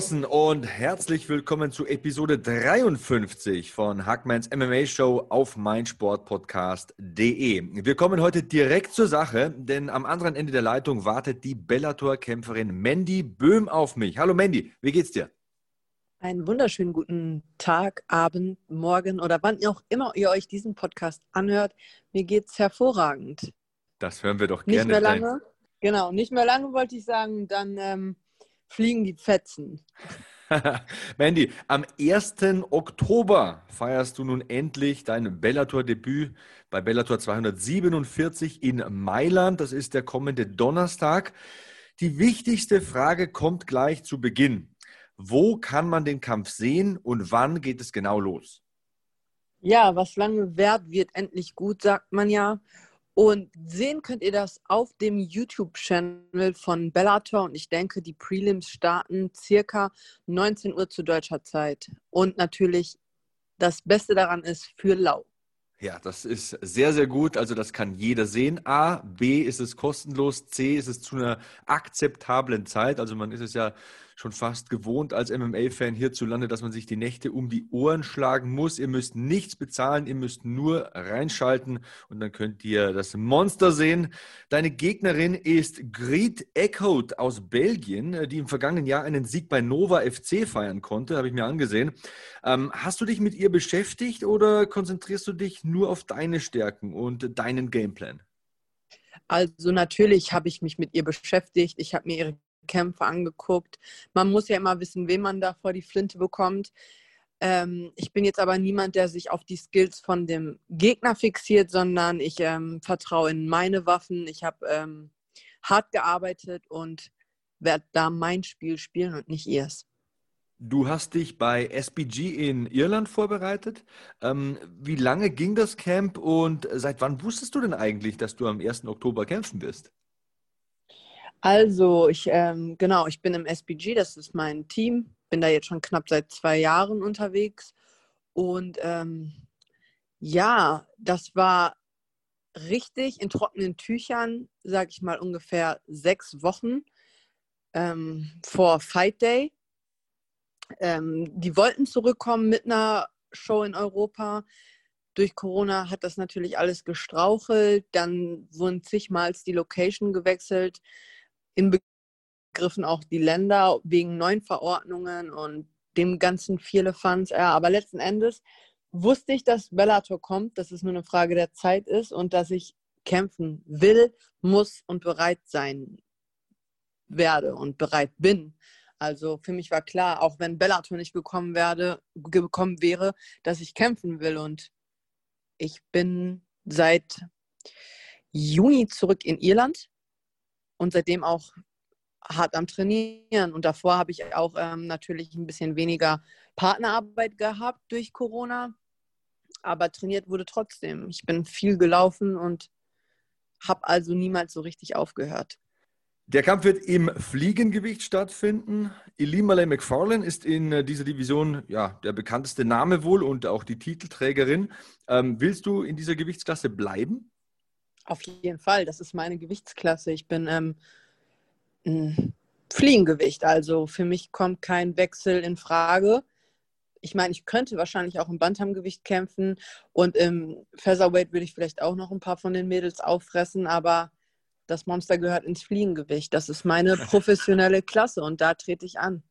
draußen und herzlich willkommen zu Episode 53 von Hackmans MMA Show auf meinsportpodcast.de. Wir kommen heute direkt zur Sache, denn am anderen Ende der Leitung wartet die Bellator-Kämpferin Mandy Böhm auf mich. Hallo Mandy, wie geht's dir? Einen wunderschönen guten Tag, Abend, Morgen oder wann auch immer ihr euch diesen Podcast anhört. Mir geht's hervorragend. Das hören wir doch gerne. Nicht mehr lange. Genau, nicht mehr lange wollte ich sagen. Dann ähm, fliegen die Fetzen. Mandy, am 1. Oktober feierst du nun endlich dein Bellator-Debüt bei Bellator 247 in Mailand. Das ist der kommende Donnerstag. Die wichtigste Frage kommt gleich zu Beginn. Wo kann man den Kampf sehen und wann geht es genau los? Ja, was lange währt, wird endlich gut, sagt man ja. Und sehen könnt ihr das auf dem YouTube-Channel von Bellator. Und ich denke, die Prelims starten circa 19 Uhr zu deutscher Zeit. Und natürlich das Beste daran ist für Lau. Ja, das ist sehr, sehr gut. Also das kann jeder sehen. A, B ist es kostenlos, C ist es zu einer akzeptablen Zeit. Also man ist es ja schon fast gewohnt als MMA-Fan hierzulande, dass man sich die Nächte um die Ohren schlagen muss. Ihr müsst nichts bezahlen, ihr müsst nur reinschalten und dann könnt ihr das Monster sehen. Deine Gegnerin ist Greet Eckhout aus Belgien, die im vergangenen Jahr einen Sieg bei Nova FC feiern konnte, habe ich mir angesehen. Ähm, hast du dich mit ihr beschäftigt oder konzentrierst du dich nur auf deine Stärken und deinen Gameplan? Also natürlich habe ich mich mit ihr beschäftigt. Ich habe mir ihre Kämpfe angeguckt. Man muss ja immer wissen, wen man da vor die Flinte bekommt. Ähm, ich bin jetzt aber niemand, der sich auf die Skills von dem Gegner fixiert, sondern ich ähm, vertraue in meine Waffen. Ich habe ähm, hart gearbeitet und werde da mein Spiel spielen und nicht ihrs. Du hast dich bei SBG in Irland vorbereitet. Ähm, wie lange ging das Camp und seit wann wusstest du denn eigentlich, dass du am 1. Oktober kämpfen wirst? Also, ich, ähm, genau, ich bin im SBG, das ist mein Team, bin da jetzt schon knapp seit zwei Jahren unterwegs. Und ähm, ja, das war richtig in trockenen Tüchern, sage ich mal, ungefähr sechs Wochen ähm, vor Fight Day. Ähm, die wollten zurückkommen mit einer Show in Europa. Durch Corona hat das natürlich alles gestrauchelt. Dann wurden zigmals die Location gewechselt inbegriffen auch die Länder wegen neuen Verordnungen und dem ganzen Vierlefanz. Ja, aber letzten Endes wusste ich, dass Bellator kommt, dass es nur eine Frage der Zeit ist und dass ich kämpfen will, muss und bereit sein werde und bereit bin. Also für mich war klar, auch wenn Bellator nicht gekommen, werde, gekommen wäre, dass ich kämpfen will. Und ich bin seit Juni zurück in Irland und seitdem auch hart am Trainieren. Und davor habe ich auch ähm, natürlich ein bisschen weniger Partnerarbeit gehabt durch Corona, aber trainiert wurde trotzdem. Ich bin viel gelaufen und habe also niemals so richtig aufgehört. Der Kampf wird im Fliegengewicht stattfinden. Elimale McFarlane ist in äh, dieser Division ja, der bekannteste Name wohl und auch die Titelträgerin. Ähm, willst du in dieser Gewichtsklasse bleiben? Auf jeden Fall, das ist meine Gewichtsklasse. Ich bin ähm, ein Fliegengewicht, also für mich kommt kein Wechsel in Frage. Ich meine, ich könnte wahrscheinlich auch im Bantamgewicht kämpfen und im Featherweight würde ich vielleicht auch noch ein paar von den Mädels auffressen, aber das Monster gehört ins Fliegengewicht. Das ist meine professionelle Klasse und da trete ich an.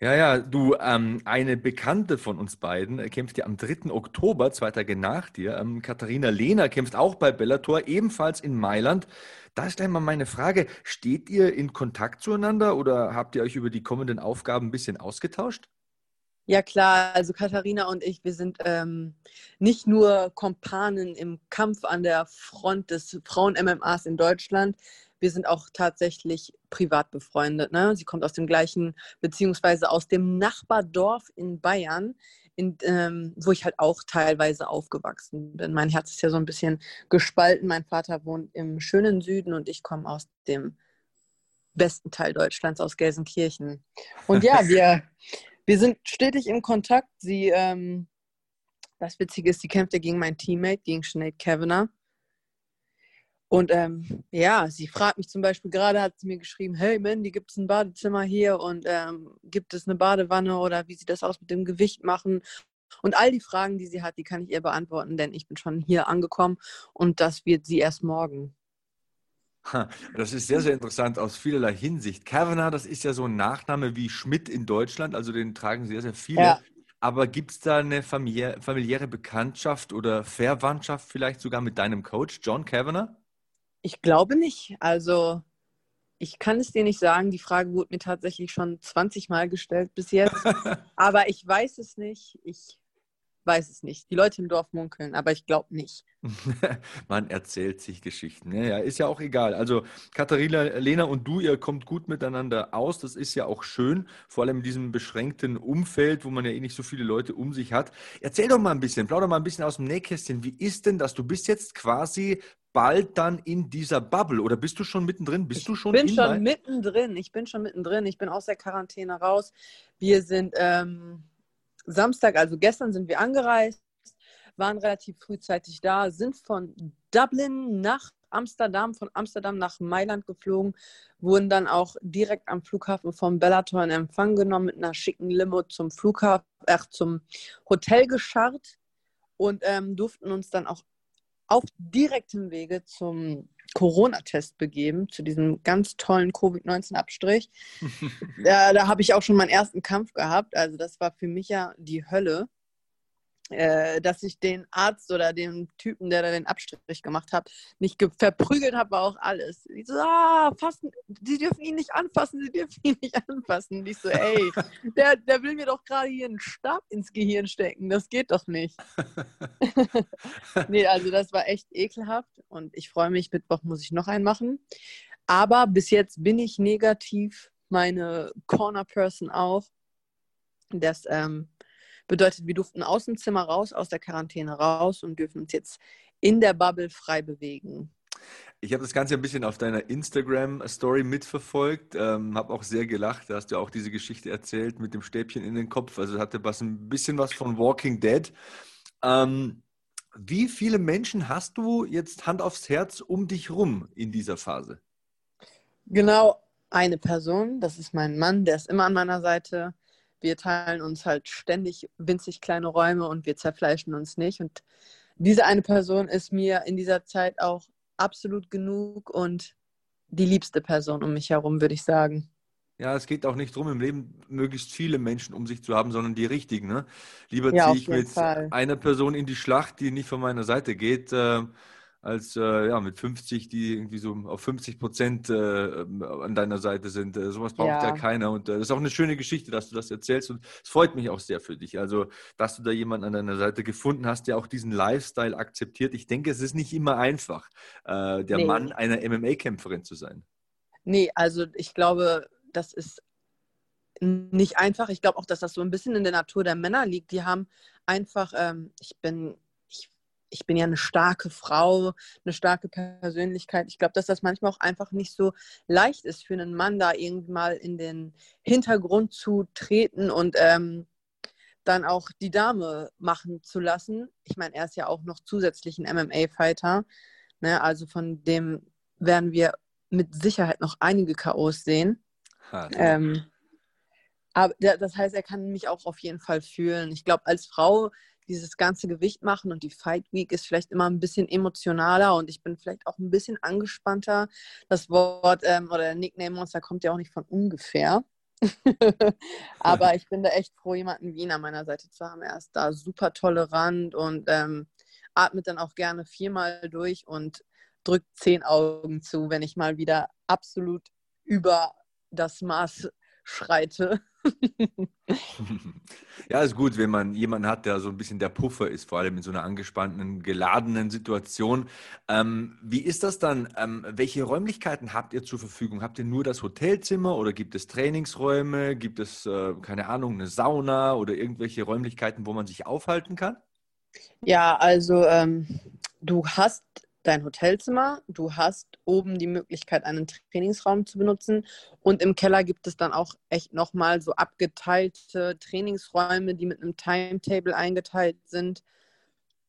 Ja, ja, du, ähm, eine Bekannte von uns beiden äh, kämpft ja am 3. Oktober, zwei Tage nach dir. Ähm, Katharina Lehner kämpft auch bei Bellator, ebenfalls in Mailand. Da ist einmal meine Frage, steht ihr in Kontakt zueinander oder habt ihr euch über die kommenden Aufgaben ein bisschen ausgetauscht? Ja klar, also Katharina und ich, wir sind ähm, nicht nur Kompanen im Kampf an der Front des Frauen-MMAs in Deutschland, wir sind auch tatsächlich privat befreundet. Ne? Sie kommt aus dem gleichen, beziehungsweise aus dem Nachbardorf in Bayern, in, ähm, wo ich halt auch teilweise aufgewachsen bin. Mein Herz ist ja so ein bisschen gespalten. Mein Vater wohnt im schönen Süden und ich komme aus dem besten Teil Deutschlands, aus Gelsenkirchen. Und ja, wir, wir sind stetig im Kontakt. Sie, ähm, das Witzige ist, sie kämpfte gegen meinen Teammate, gegen Sinead Kavanagh. Und ähm, ja, sie fragt mich zum Beispiel, gerade hat sie mir geschrieben, hey Mandy, gibt es ein Badezimmer hier und ähm, gibt es eine Badewanne oder wie sieht das aus mit dem Gewicht machen? Und all die Fragen, die sie hat, die kann ich ihr beantworten, denn ich bin schon hier angekommen und das wird sie erst morgen. Das ist sehr, sehr interessant aus vielerlei Hinsicht. Kavanagh, das ist ja so ein Nachname wie Schmidt in Deutschland, also den tragen sehr, sehr viele. Ja. Aber gibt es da eine familiäre, Bekanntschaft oder Verwandtschaft vielleicht sogar mit deinem Coach, John Kavanagh? Ich glaube nicht. Also ich kann es dir nicht sagen. Die Frage wurde mir tatsächlich schon 20 Mal gestellt bis jetzt. aber ich weiß es nicht. Ich weiß es nicht. Die Leute im Dorf munkeln, aber ich glaube nicht. Man erzählt sich Geschichten. Ja, ist ja auch egal. Also Katharina, Lena und du, ihr kommt gut miteinander aus. Das ist ja auch schön, vor allem in diesem beschränkten Umfeld, wo man ja eh nicht so viele Leute um sich hat. Erzähl doch mal ein bisschen, plauder mal ein bisschen aus dem Nähkästchen. Wie ist denn das? Du bist jetzt quasi bald dann in dieser Bubble oder bist du schon mittendrin? Bist du schon? Ich bin schon mittendrin. Ich bin schon mittendrin. Ich bin aus der Quarantäne raus. Wir sind ähm, Samstag, also gestern sind wir angereist, waren relativ frühzeitig da, sind von Dublin nach Amsterdam, von Amsterdam nach Mailand geflogen, wurden dann auch direkt am Flughafen vom Bellator in Empfang genommen mit einer schicken Limo zum Flughafen, äh, zum Hotel gescharrt und ähm, durften uns dann auch auf direktem Wege zum Corona-Test begeben, zu diesem ganz tollen Covid-19-Abstrich. da, da habe ich auch schon meinen ersten Kampf gehabt. Also das war für mich ja die Hölle. Äh, dass ich den Arzt oder den Typen, der da den Abstrich gemacht hat, nicht verprügelt habe, war auch alles. Ich so, ah, fassen, Sie dürfen ihn nicht anfassen, Sie dürfen ihn nicht anfassen. Und ich so, ey, der, der will mir doch gerade hier einen Stab ins Gehirn stecken, das geht doch nicht. nee, also das war echt ekelhaft und ich freue mich, Mittwoch muss ich noch einen machen. Aber bis jetzt bin ich negativ, meine Corner Person auch. Das ähm, Bedeutet, wir durften aus dem Zimmer raus, aus der Quarantäne raus und dürfen uns jetzt in der Bubble frei bewegen. Ich habe das Ganze ein bisschen auf deiner Instagram-Story mitverfolgt, ähm, habe auch sehr gelacht. Da hast du auch diese Geschichte erzählt mit dem Stäbchen in den Kopf. Also hatte was ein bisschen was von Walking Dead. Ähm, wie viele Menschen hast du jetzt Hand aufs Herz um dich rum in dieser Phase? Genau eine Person, das ist mein Mann, der ist immer an meiner Seite wir teilen uns halt ständig winzig kleine Räume und wir zerfleischen uns nicht. Und diese eine Person ist mir in dieser Zeit auch absolut genug und die liebste Person um mich herum, würde ich sagen. Ja, es geht auch nicht darum, im Leben möglichst viele Menschen um sich zu haben, sondern die richtigen. Ne? Lieber ja, ziehe ich mit Fall. einer Person in die Schlacht, die nicht von meiner Seite geht. Äh, als äh, ja, mit 50, die irgendwie so auf 50 Prozent äh, an deiner Seite sind. Äh, sowas braucht ja, ja keiner. Und äh, das ist auch eine schöne Geschichte, dass du das erzählst. Und es freut mich auch sehr für dich. Also, dass du da jemanden an deiner Seite gefunden hast, der auch diesen Lifestyle akzeptiert. Ich denke, es ist nicht immer einfach, äh, der nee. Mann einer MMA-Kämpferin zu sein. Nee, also ich glaube, das ist nicht einfach. Ich glaube auch, dass das so ein bisschen in der Natur der Männer liegt. Die haben einfach, ähm, ich bin ich bin ja eine starke Frau, eine starke Persönlichkeit. Ich glaube, dass das manchmal auch einfach nicht so leicht ist für einen Mann, da irgendwie mal in den Hintergrund zu treten und ähm, dann auch die Dame machen zu lassen. Ich meine, er ist ja auch noch zusätzlich ein MMA-Fighter. Ne? Also von dem werden wir mit Sicherheit noch einige K.O.s sehen. Ähm, aber das heißt, er kann mich auch auf jeden Fall fühlen. Ich glaube, als Frau dieses ganze Gewicht machen und die Fight Week ist vielleicht immer ein bisschen emotionaler und ich bin vielleicht auch ein bisschen angespannter. Das Wort ähm, oder der Nickname Monster kommt ja auch nicht von ungefähr. Aber ich bin da echt froh, jemanden wie ihn an meiner Seite zu haben. Er ist da super tolerant und ähm, atmet dann auch gerne viermal durch und drückt zehn Augen zu, wenn ich mal wieder absolut über das Maß schreite. Ja, ist gut, wenn man jemanden hat, der so ein bisschen der Puffer ist, vor allem in so einer angespannten, geladenen Situation. Ähm, wie ist das dann? Ähm, welche Räumlichkeiten habt ihr zur Verfügung? Habt ihr nur das Hotelzimmer oder gibt es Trainingsräume? Gibt es, äh, keine Ahnung, eine Sauna oder irgendwelche Räumlichkeiten, wo man sich aufhalten kann? Ja, also ähm, du hast dein Hotelzimmer, du hast oben die Möglichkeit, einen Trainingsraum zu benutzen und im Keller gibt es dann auch echt nochmal so abgeteilte Trainingsräume, die mit einem Timetable eingeteilt sind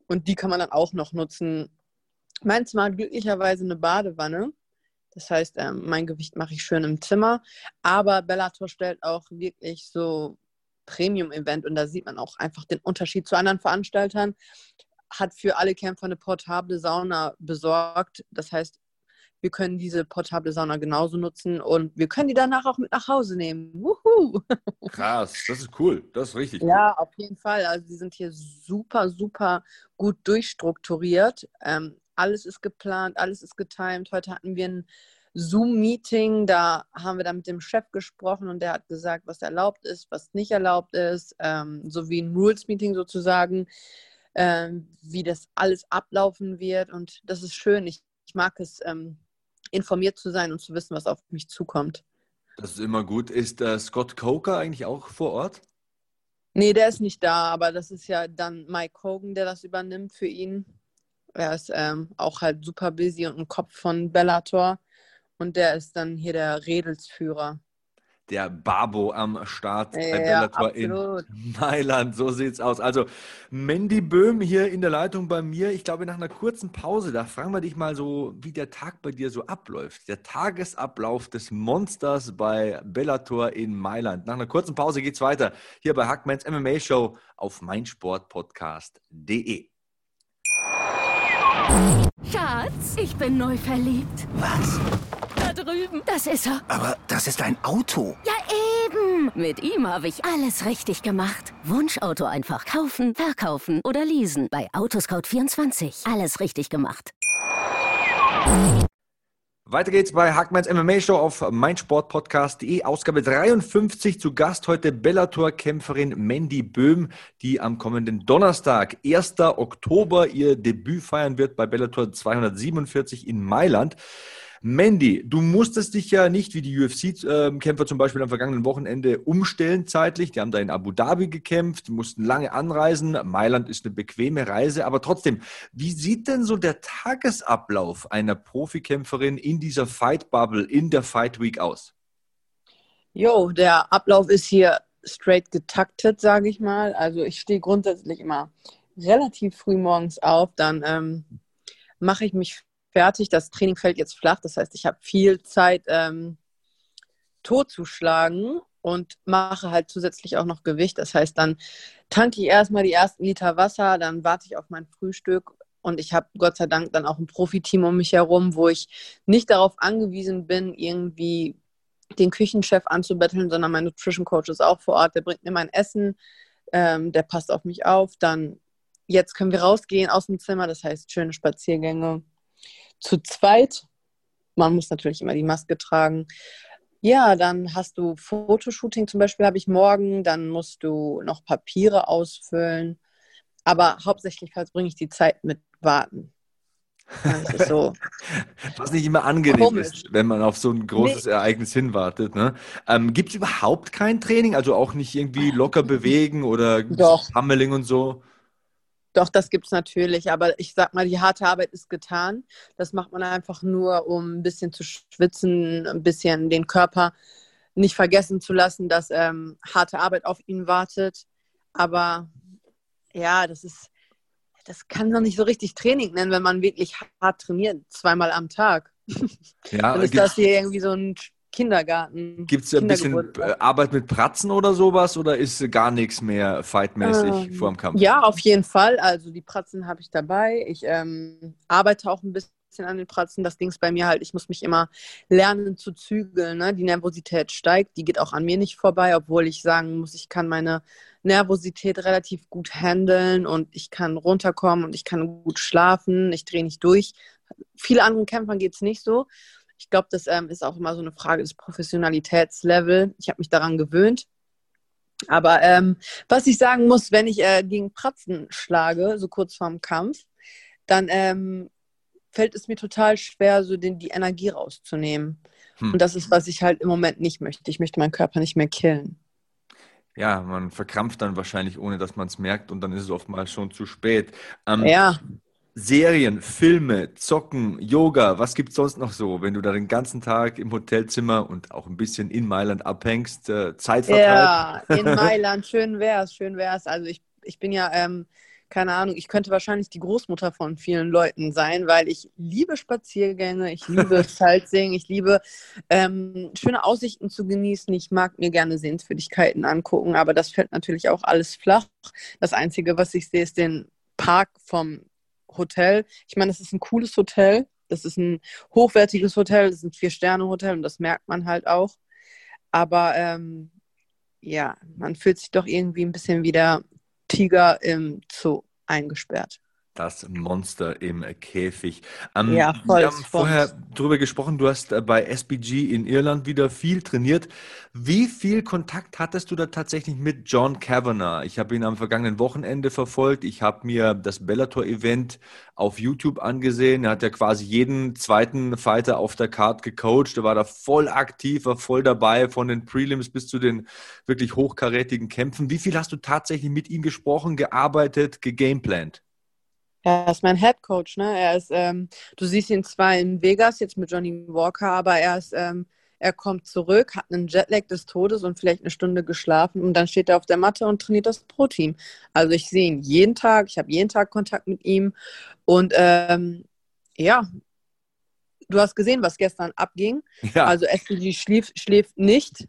und die kann man dann auch noch nutzen. Mein Zimmer hat glücklicherweise eine Badewanne. Das heißt, ähm, mein Gewicht mache ich schön im Zimmer. Aber Bellator stellt auch wirklich so Premium-Event und da sieht man auch einfach den Unterschied zu anderen Veranstaltern hat für alle Kämpfer eine portable Sauna besorgt. Das heißt, wir können diese portable Sauna genauso nutzen und wir können die danach auch mit nach Hause nehmen. Wuhu! Krass, das ist cool. Das ist richtig. Ja, auf jeden Fall. Also die sind hier super, super gut durchstrukturiert. Ähm, alles ist geplant, alles ist getimt. Heute hatten wir ein Zoom-Meeting, da haben wir dann mit dem Chef gesprochen und der hat gesagt, was erlaubt ist, was nicht erlaubt ist, ähm, sowie ein Rules-Meeting sozusagen ähm, wie das alles ablaufen wird. Und das ist schön. Ich, ich mag es, ähm, informiert zu sein und zu wissen, was auf mich zukommt. Das ist immer gut. Ist äh, Scott Coker eigentlich auch vor Ort? Nee, der ist nicht da, aber das ist ja dann Mike Hogan, der das übernimmt für ihn. Er ist ähm, auch halt super busy und ein Kopf von Bellator. Und der ist dann hier der Redelsführer der Babo am Start bei ja, Bellator in Mailand. So sieht's aus. Also Mandy Böhm hier in der Leitung bei mir. Ich glaube, nach einer kurzen Pause, da fragen wir dich mal so, wie der Tag bei dir so abläuft. Der Tagesablauf des Monsters bei Bellator in Mailand. Nach einer kurzen Pause geht's weiter. Hier bei Hackmans MMA Show auf meinsportpodcast.de. Schatz, ich bin neu verliebt. Was? Das ist er. Aber das ist ein Auto. Ja, eben. Mit ihm habe ich alles richtig gemacht. Wunschauto einfach kaufen, verkaufen oder leasen. Bei Autoscout24. Alles richtig gemacht. Weiter geht's bei Hackmans MMA Show auf meinsportpodcast.de. Ausgabe 53 zu Gast heute Bellator-Kämpferin Mandy Böhm, die am kommenden Donnerstag, 1. Oktober, ihr Debüt feiern wird bei Bellator 247 in Mailand. Mandy, du musstest dich ja nicht wie die UFC-Kämpfer zum Beispiel am vergangenen Wochenende umstellen zeitlich. Die haben da in Abu Dhabi gekämpft, mussten lange anreisen. Mailand ist eine bequeme Reise, aber trotzdem, wie sieht denn so der Tagesablauf einer Profikämpferin in dieser Fight Bubble, in der Fight Week aus? Jo, der Ablauf ist hier straight getaktet, sage ich mal. Also ich stehe grundsätzlich immer relativ früh morgens auf, dann ähm, mache ich mich fertig. Das Training fällt jetzt flach. Das heißt, ich habe viel Zeit ähm, totzuschlagen und mache halt zusätzlich auch noch Gewicht. Das heißt, dann tanke ich erstmal die ersten Liter Wasser, dann warte ich auf mein Frühstück und ich habe Gott sei Dank dann auch ein Profiteam um mich herum, wo ich nicht darauf angewiesen bin, irgendwie den Küchenchef anzubetteln, sondern mein Nutrition Coach ist auch vor Ort, der bringt mir mein Essen, ähm, der passt auf mich auf. Dann jetzt können wir rausgehen aus dem Zimmer, das heißt schöne Spaziergänge, zu zweit. Man muss natürlich immer die Maske tragen. Ja, dann hast du Fotoshooting zum Beispiel, habe ich morgen. Dann musst du noch Papiere ausfüllen. Aber hauptsächlich verbringe ich die Zeit mit Warten. Das ist so. Was nicht immer angenehm komisch. ist, wenn man auf so ein großes nee. Ereignis hinwartet. Ne? Ähm, Gibt es überhaupt kein Training? Also auch nicht irgendwie locker bewegen oder Hammeling und so? Doch, das gibt es natürlich, aber ich sag mal, die harte Arbeit ist getan. Das macht man einfach nur, um ein bisschen zu schwitzen, ein bisschen den Körper nicht vergessen zu lassen, dass ähm, harte Arbeit auf ihn wartet. Aber ja, das ist, das kann man nicht so richtig Training nennen, wenn man wirklich hart trainiert, zweimal am Tag. Ja, Dann ist das hier irgendwie so ein Kindergarten. Gibt es ein bisschen äh, Arbeit mit Pratzen oder sowas oder ist gar nichts mehr fightmäßig ähm, vor dem Kampf? Ja, auf jeden Fall. Also die Pratzen habe ich dabei. Ich ähm, arbeite auch ein bisschen an den Pratzen. Das Ding ist bei mir halt, ich muss mich immer lernen zu zügeln. Ne? Die Nervosität steigt, die geht auch an mir nicht vorbei, obwohl ich sagen muss, ich kann meine Nervosität relativ gut handeln und ich kann runterkommen und ich kann gut schlafen. Ich drehe nicht durch. Viele anderen Kämpfern geht es nicht so. Ich glaube, das ähm, ist auch immer so eine Frage des Professionalitätslevels. Ich habe mich daran gewöhnt. Aber ähm, was ich sagen muss, wenn ich äh, gegen Pratzen schlage, so kurz vorm Kampf, dann ähm, fällt es mir total schwer, so den, die Energie rauszunehmen. Hm. Und das ist, was ich halt im Moment nicht möchte. Ich möchte meinen Körper nicht mehr killen. Ja, man verkrampft dann wahrscheinlich, ohne dass man es merkt und dann ist es oftmals schon zu spät. Ähm, ja. Serien, Filme, Zocken, Yoga, was gibt es sonst noch so, wenn du da den ganzen Tag im Hotelzimmer und auch ein bisschen in Mailand abhängst, äh, Zeitvertreib? Ja, in Mailand, schön wär's, schön wär's. Also ich, ich bin ja ähm, keine Ahnung, ich könnte wahrscheinlich die Großmutter von vielen Leuten sein, weil ich liebe Spaziergänge, ich liebe Sightseeing, ich liebe ähm, schöne Aussichten zu genießen. Ich mag mir gerne Sehenswürdigkeiten angucken, aber das fällt natürlich auch alles flach. Das Einzige, was ich sehe, ist den Park vom Hotel. Ich meine, das ist ein cooles Hotel. Das ist ein hochwertiges Hotel, das ist ein Vier-Sterne-Hotel und das merkt man halt auch. Aber ähm, ja, man fühlt sich doch irgendwie ein bisschen wieder Tiger im Zoo eingesperrt. Das Monster im Käfig. Ähm, ja, voll. Wir haben vorher darüber gesprochen, du hast äh, bei SBG in Irland wieder viel trainiert. Wie viel Kontakt hattest du da tatsächlich mit John Kavanagh? Ich habe ihn am vergangenen Wochenende verfolgt. Ich habe mir das Bellator-Event auf YouTube angesehen. Er hat ja quasi jeden zweiten Fighter auf der Card gecoacht. Er war da voll aktiv, war voll dabei, von den Prelims bis zu den wirklich hochkarätigen Kämpfen. Wie viel hast du tatsächlich mit ihm gesprochen, gearbeitet, gegameplant? Er ist mein Head Coach, ne? Er ist, ähm, du siehst ihn zwar in Vegas jetzt mit Johnny Walker, aber er ist, ähm, er kommt zurück, hat einen Jetlag des Todes und vielleicht eine Stunde geschlafen und dann steht er auf der Matte und trainiert das Pro-Team. Also ich sehe ihn jeden Tag, ich habe jeden Tag Kontakt mit ihm und ähm, ja, du hast gesehen, was gestern abging. Ja. Also SPG schläft, schläft nicht.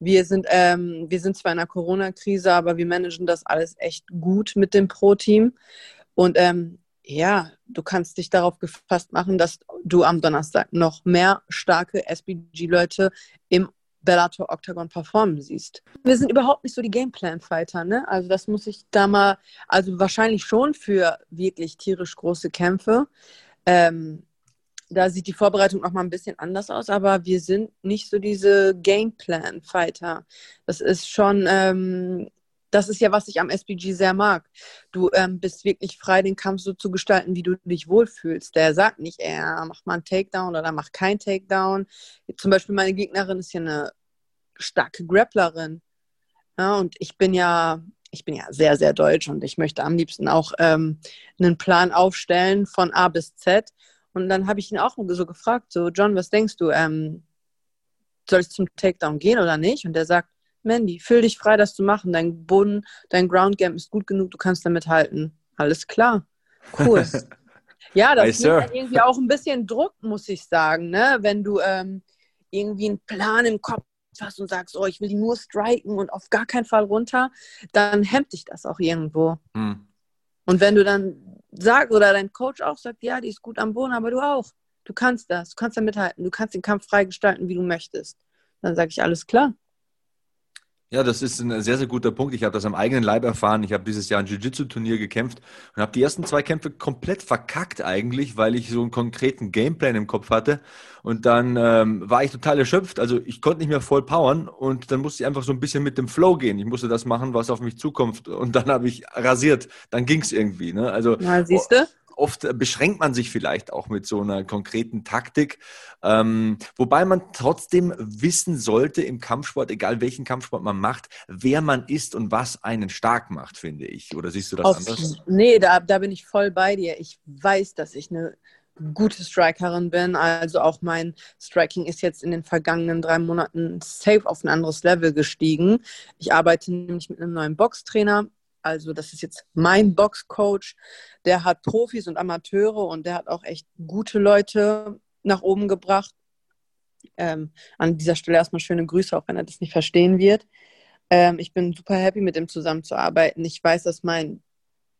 Wir sind, ähm, wir sind zwar in einer Corona-Krise, aber wir managen das alles echt gut mit dem Pro-Team. Und ähm, ja, du kannst dich darauf gefasst machen, dass du am Donnerstag noch mehr starke SBG-Leute im Bellator Octagon performen siehst. Wir sind überhaupt nicht so die Gameplan-Fighter, ne? Also das muss ich da mal, also wahrscheinlich schon für wirklich tierisch große Kämpfe. Ähm, da sieht die Vorbereitung noch mal ein bisschen anders aus, aber wir sind nicht so diese Gameplan-Fighter. Das ist schon ähm, das ist ja, was ich am SPG sehr mag. Du ähm, bist wirklich frei, den Kampf so zu gestalten, wie du dich wohlfühlst. Der sagt nicht, er mach mal einen Takedown oder mach keinen Takedown. Zum Beispiel meine Gegnerin ist ja eine starke Grapplerin. Ja, und ich bin ja, ich bin ja sehr, sehr deutsch und ich möchte am liebsten auch ähm, einen Plan aufstellen von A bis Z. Und dann habe ich ihn auch so gefragt, so, John, was denkst du, ähm, soll ich zum Takedown gehen oder nicht? Und der sagt, Mandy, fühl dich frei, das zu machen. Dein Boden, dein Ground Game ist gut genug, du kannst damit halten. Alles klar. Cool. ja, das ist halt irgendwie auch ein bisschen Druck, muss ich sagen, ne? Wenn du ähm, irgendwie einen Plan im Kopf hast und sagst, oh, ich will die nur striken und auf gar keinen Fall runter, dann hemmt dich das auch irgendwo. Hm. Und wenn du dann sagst, oder dein Coach auch sagt, ja, die ist gut am Boden, aber du auch. Du kannst das, du kannst da mithalten, du kannst den Kampf freigestalten, wie du möchtest. Dann sage ich, alles klar. Ja, das ist ein sehr, sehr guter Punkt. Ich habe das am eigenen Leib erfahren. Ich habe dieses Jahr ein Jiu-Jitsu-Turnier gekämpft und habe die ersten zwei Kämpfe komplett verkackt eigentlich, weil ich so einen konkreten Gameplan im Kopf hatte. Und dann ähm, war ich total erschöpft. Also ich konnte nicht mehr voll powern und dann musste ich einfach so ein bisschen mit dem Flow gehen. Ich musste das machen, was auf mich zukommt. Und dann habe ich rasiert. Dann ging es irgendwie. Ne? Also, Na, siehst du? Oft beschränkt man sich vielleicht auch mit so einer konkreten Taktik, ähm, wobei man trotzdem wissen sollte im Kampfsport, egal welchen Kampfsport man macht, wer man ist und was einen stark macht, finde ich. Oder siehst du das Auf, anders? Nee, da, da bin ich voll bei dir. Ich weiß, dass ich eine gute Strikerin bin. Also auch mein Striking ist jetzt in den vergangenen drei Monaten safe auf ein anderes Level gestiegen. Ich arbeite nämlich mit einem neuen Boxtrainer, also das ist jetzt mein Boxcoach. Der hat Profis und Amateure und der hat auch echt gute Leute nach oben gebracht. Ähm, an dieser Stelle erstmal schöne Grüße, auch wenn er das nicht verstehen wird. Ähm, ich bin super happy, mit dem zusammenzuarbeiten. Ich weiß, dass mein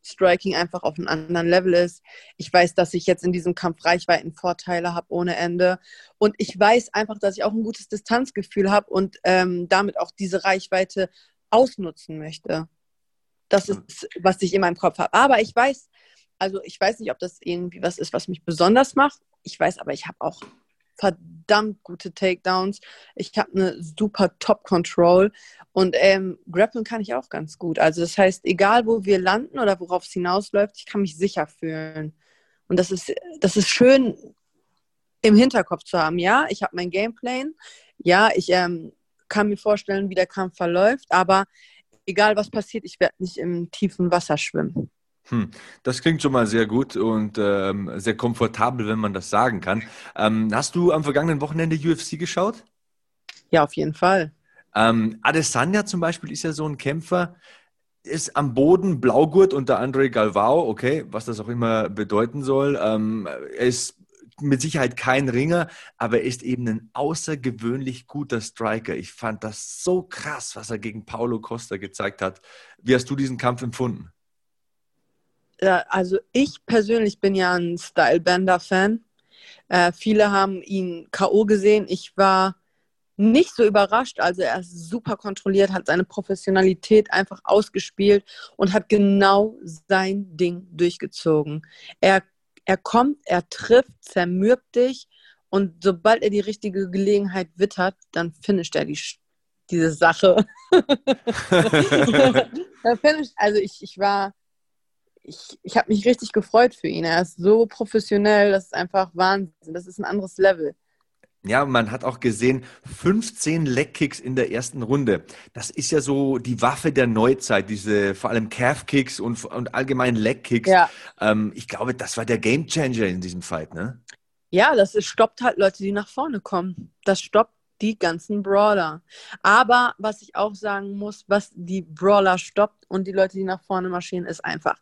Striking einfach auf einem anderen Level ist. Ich weiß, dass ich jetzt in diesem Kampf Reichweitenvorteile habe ohne Ende. Und ich weiß einfach, dass ich auch ein gutes Distanzgefühl habe und ähm, damit auch diese Reichweite ausnutzen möchte. Das ist, was ich in meinem Kopf habe. Aber ich weiß, also ich weiß nicht, ob das irgendwie was ist, was mich besonders macht. Ich weiß aber, ich habe auch verdammt gute Takedowns. Ich habe eine super Top-Control und ähm, grappeln kann ich auch ganz gut. Also das heißt, egal wo wir landen oder worauf es hinausläuft, ich kann mich sicher fühlen. Und das ist, das ist schön im Hinterkopf zu haben. Ja, ich habe mein Gameplan. Ja, ich ähm, kann mir vorstellen, wie der Kampf verläuft, aber egal was passiert, ich werde nicht im tiefen Wasser schwimmen. Hm, das klingt schon mal sehr gut und ähm, sehr komfortabel, wenn man das sagen kann. Ähm, hast du am vergangenen Wochenende UFC geschaut? Ja, auf jeden Fall. Ähm, Adesanya zum Beispiel ist ja so ein Kämpfer, ist am Boden Blaugurt unter Andre Galvao, okay, was das auch immer bedeuten soll. Ähm, er ist mit Sicherheit kein Ringer, aber er ist eben ein außergewöhnlich guter Striker. Ich fand das so krass, was er gegen Paulo Costa gezeigt hat. Wie hast du diesen Kampf empfunden? Ja, also ich persönlich bin ja ein Stylebender-Fan. Äh, viele haben ihn K.O. gesehen. Ich war nicht so überrascht. Also er ist super kontrolliert, hat seine Professionalität einfach ausgespielt und hat genau sein Ding durchgezogen. Er, er kommt, er trifft, zermürbt dich und sobald er die richtige Gelegenheit wittert, dann finisht er die, diese Sache. also ich, ich war ich, ich habe mich richtig gefreut für ihn. Er ist so professionell, das ist einfach Wahnsinn. Das ist ein anderes Level. Ja, man hat auch gesehen, 15 Leckkicks in der ersten Runde. Das ist ja so die Waffe der Neuzeit, diese vor allem Calf-Kicks und, und allgemein Leckkicks. Ja. Ähm, ich glaube, das war der Gamechanger in diesem Fight, ne? Ja, das ist, stoppt halt Leute, die nach vorne kommen. Das stoppt die ganzen Brawler. Aber was ich auch sagen muss, was die Brawler stoppt und die Leute, die nach vorne marschieren, ist einfach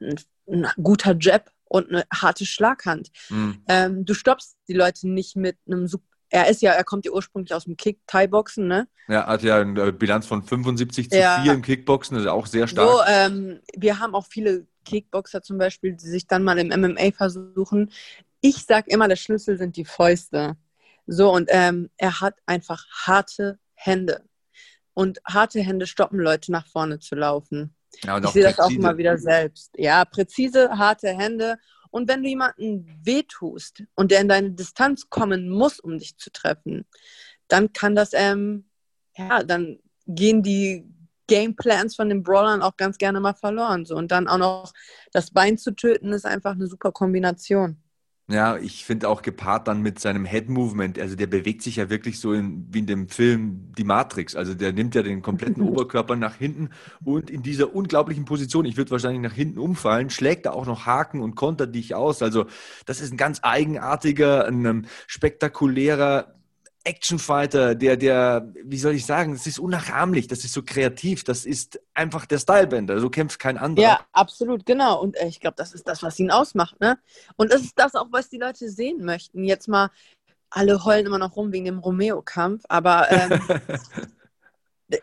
ein, ein guter Jab und eine harte Schlaghand. Mhm. Ähm, du stoppst die Leute nicht mit einem super er ist ja, er kommt ja ursprünglich aus dem Kick-Thai-Boxen, ne? Ja, hat ja eine Bilanz von 75 zu ja. 4 im Kickboxen, das ist auch sehr stark. So, ähm, wir haben auch viele Kickboxer zum Beispiel, die sich dann mal im MMA versuchen. Ich sag immer, der Schlüssel sind die Fäuste. So, und ähm, er hat einfach harte Hände. Und harte Hände stoppen Leute nach vorne zu laufen. Ja, ich sehe das auch immer wieder selbst. Ja, präzise, harte Hände. Und wenn du jemanden wehtust und der in deine Distanz kommen muss, um dich zu treffen, dann kann das, ähm, ja, dann gehen die Gameplans von den Brawlern auch ganz gerne mal verloren. So. Und dann auch noch das Bein zu töten, ist einfach eine super Kombination. Ja, ich finde auch gepaart dann mit seinem Head Movement, also der bewegt sich ja wirklich so in, wie in dem Film Die Matrix. Also der nimmt ja den kompletten Oberkörper nach hinten und in dieser unglaublichen Position, ich würde wahrscheinlich nach hinten umfallen, schlägt er auch noch Haken und kontert dich aus. Also das ist ein ganz eigenartiger, ein ähm, spektakulärer Actionfighter, der, der, wie soll ich sagen, das ist unnachahmlich, das ist so kreativ, das ist einfach der Stylebender, so kämpft kein anderer. Ja, absolut, genau. Und äh, ich glaube, das ist das, was ihn ausmacht, ne? Und das ist das auch, was die Leute sehen möchten. Jetzt mal, alle heulen immer noch rum wegen dem Romeo-Kampf, aber ähm,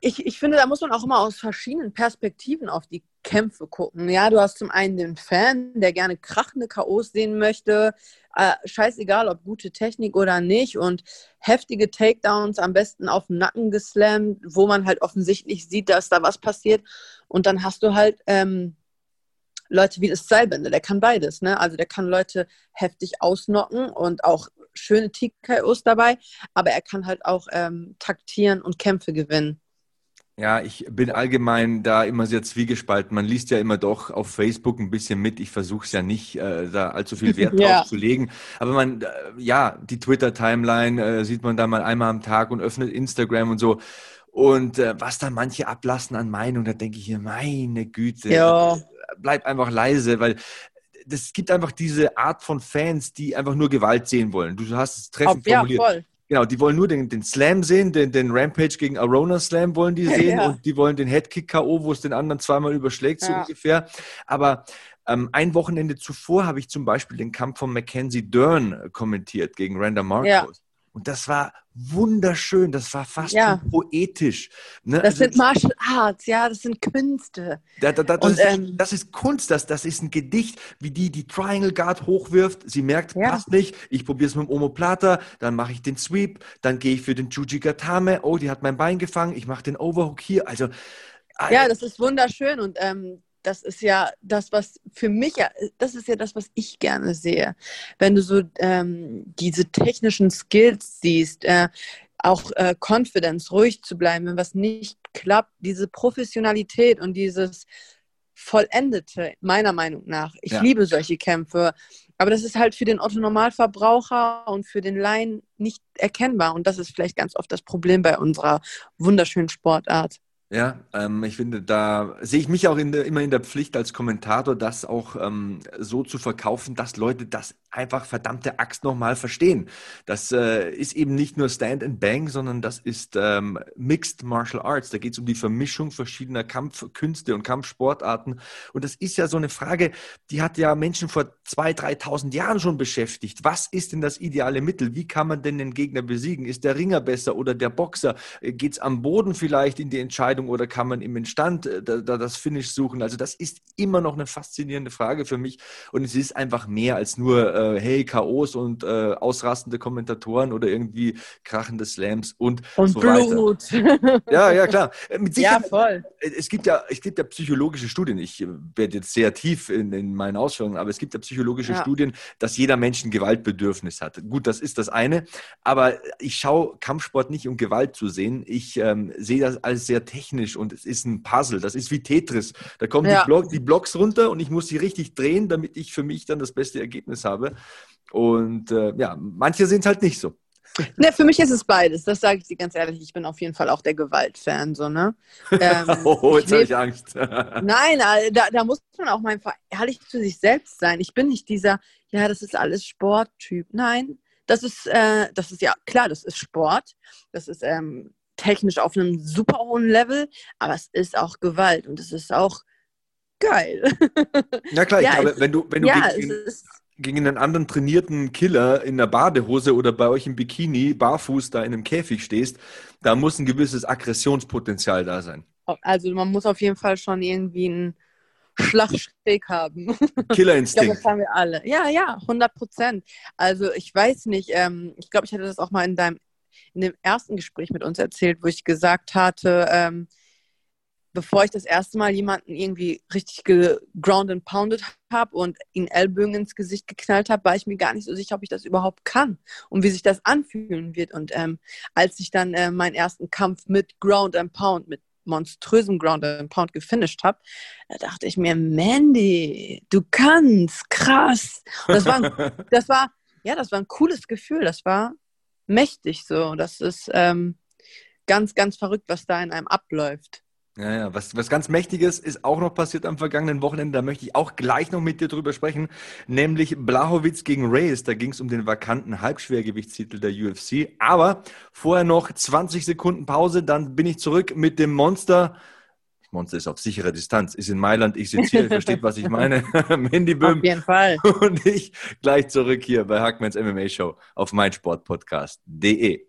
ich, ich finde, da muss man auch immer aus verschiedenen Perspektiven auf die Kämpfe gucken. Ja, du hast zum einen den Fan, der gerne krachende K.O.s sehen möchte, äh, scheißegal, ob gute Technik oder nicht und heftige Takedowns am besten auf den Nacken geslammt, wo man halt offensichtlich sieht, dass da was passiert. Und dann hast du halt ähm, Leute wie das Seilbände, der kann beides. Ne? Also der kann Leute heftig ausnocken und auch schöne TKOs dabei, aber er kann halt auch ähm, taktieren und Kämpfe gewinnen. Ja, ich bin allgemein da immer sehr zwiegespalten. Man liest ja immer doch auf Facebook ein bisschen mit. Ich versuche es ja nicht, äh, da allzu viel Wert ja. drauf zu legen. Aber man, äh, ja, die Twitter-Timeline äh, sieht man da mal einmal am Tag und öffnet Instagram und so. Und äh, was da manche ablassen an Meinung, da denke ich hier, meine Güte, ja. bleib einfach leise, weil es gibt einfach diese Art von Fans, die einfach nur Gewalt sehen wollen. Du hast es treffend Auf, formuliert. Ja, voll. Genau, die wollen nur den, den Slam sehen, den, den Rampage gegen Arona Slam wollen die sehen ja. und die wollen den Headkick K.O., wo es den anderen zweimal überschlägt, so ja. ungefähr. Aber ähm, ein Wochenende zuvor habe ich zum Beispiel den Kampf von Mackenzie Dern kommentiert gegen Randa Marcos. Ja. Und das war wunderschön, das war fast ja. poetisch. Ne? Das also, sind Martial Arts, ja, das sind Künste. Da, da, da, das, Und, ist, ähm, das, ist, Kunst, das, das ist ein Gedicht, wie die die Triangle Guard hochwirft. Sie merkt, ja. passt nicht, ich probiere es mit dem Omoplata, dann mache ich den Sweep, dann gehe ich für den Juji Gatame, oh, die hat mein Bein gefangen, ich mache den Overhook hier. Also ja, das ist wunderschön und ähm, das ist ja das, was für mich, das ist ja das, was ich gerne sehe. Wenn du so ähm, diese technischen Skills siehst, äh, auch äh, Confidence, ruhig zu bleiben, wenn was nicht klappt, diese Professionalität und dieses Vollendete, meiner Meinung nach. Ich ja. liebe solche Kämpfe. Aber das ist halt für den Otto-Normalverbraucher und für den Laien nicht erkennbar. Und das ist vielleicht ganz oft das Problem bei unserer wunderschönen Sportart. Ja, ähm, ich finde, da sehe ich mich auch in der, immer in der Pflicht als Kommentator, das auch ähm, so zu verkaufen, dass Leute das einfach verdammte Axt nochmal verstehen. Das äh, ist eben nicht nur Stand and Bang, sondern das ist ähm, Mixed Martial Arts. Da geht es um die Vermischung verschiedener Kampfkünste und Kampfsportarten. Und das ist ja so eine Frage, die hat ja Menschen vor 2.000, 3.000 Jahren schon beschäftigt. Was ist denn das ideale Mittel? Wie kann man denn den Gegner besiegen? Ist der Ringer besser oder der Boxer? Äh, geht es am Boden vielleicht in die Entscheidung? Oder kann man im Entstand äh, da, da das Finish suchen? Also das ist immer noch eine faszinierende Frage für mich und es ist einfach mehr als nur äh, hey Chaos und äh, ausrastende Kommentatoren oder irgendwie krachende Slams und, und so Blut. weiter. Ja, ja klar. Äh, mit ja, voll. Es gibt ja, es gibt ja psychologische Studien. Ich werde jetzt sehr tief in, in meinen Ausführungen, aber es gibt ja psychologische ja. Studien, dass jeder Mensch ein Gewaltbedürfnis hat. Gut, das ist das eine, aber ich schaue Kampfsport nicht, um Gewalt zu sehen. Ich ähm, sehe das als sehr technisch technisch und es ist ein Puzzle. Das ist wie Tetris. Da kommen ja. die, Block, die, Blocks runter und ich muss sie richtig drehen, damit ich für mich dann das beste Ergebnis habe. Und äh, ja, manche sind es halt nicht so. Ne, für mich ist es beides, das sage ich dir ganz ehrlich. Ich bin auf jeden Fall auch der Gewaltfan. So, ne? Ähm, oh, jetzt habe ich Angst. Nein, da, da muss man auch mal ehrlich zu sich selbst sein. Ich bin nicht dieser, ja, das ist alles Sporttyp. Nein, das ist, äh, das ist ja klar, das ist Sport. Das ist ähm, technisch auf einem super hohen Level, aber es ist auch Gewalt und es ist auch geil. Ja klar, ja, ich glaube, wenn du, wenn du ja, gegen, gegen, einen anderen trainierten Killer in der Badehose oder bei euch im Bikini barfuß da in einem Käfig stehst, da muss ein gewisses Aggressionspotenzial da sein. Also man muss auf jeden Fall schon irgendwie einen Schlagsteg haben. Killerinstinkt. das haben wir alle. Ja, ja, 100 Prozent. Also ich weiß nicht, ähm, ich glaube, ich hatte das auch mal in deinem in dem ersten Gespräch mit uns erzählt, wo ich gesagt hatte, ähm, bevor ich das erste Mal jemanden irgendwie richtig ground and pounded habe und ihn Ellbogen ins Gesicht geknallt habe, war ich mir gar nicht so sicher, ob ich das überhaupt kann und wie sich das anfühlen wird. Und ähm, als ich dann äh, meinen ersten Kampf mit Ground and Pound, mit monströsem Ground and Pound gefinisht habe, da dachte ich mir, Mandy, du kannst, krass. Und das war, das war, ja, das war ein cooles Gefühl. Das war mächtig so. Das ist ähm, ganz, ganz verrückt, was da in einem abläuft. Ja, ja, was, was ganz Mächtiges ist auch noch passiert am vergangenen Wochenende. Da möchte ich auch gleich noch mit dir drüber sprechen, nämlich Blachowitz gegen Reyes. Da ging es um den vakanten Halbschwergewichtstitel der UFC. Aber vorher noch 20 Sekunden Pause, dann bin ich zurück mit dem Monster. Monster ist auf sicherer Distanz, ist in Mailand, ich sitze hier, versteht, was ich meine. Mandy Böhm. Auf jeden Fall. Und ich gleich zurück hier bei Hackmans MMA Show auf meinsportpodcast.de.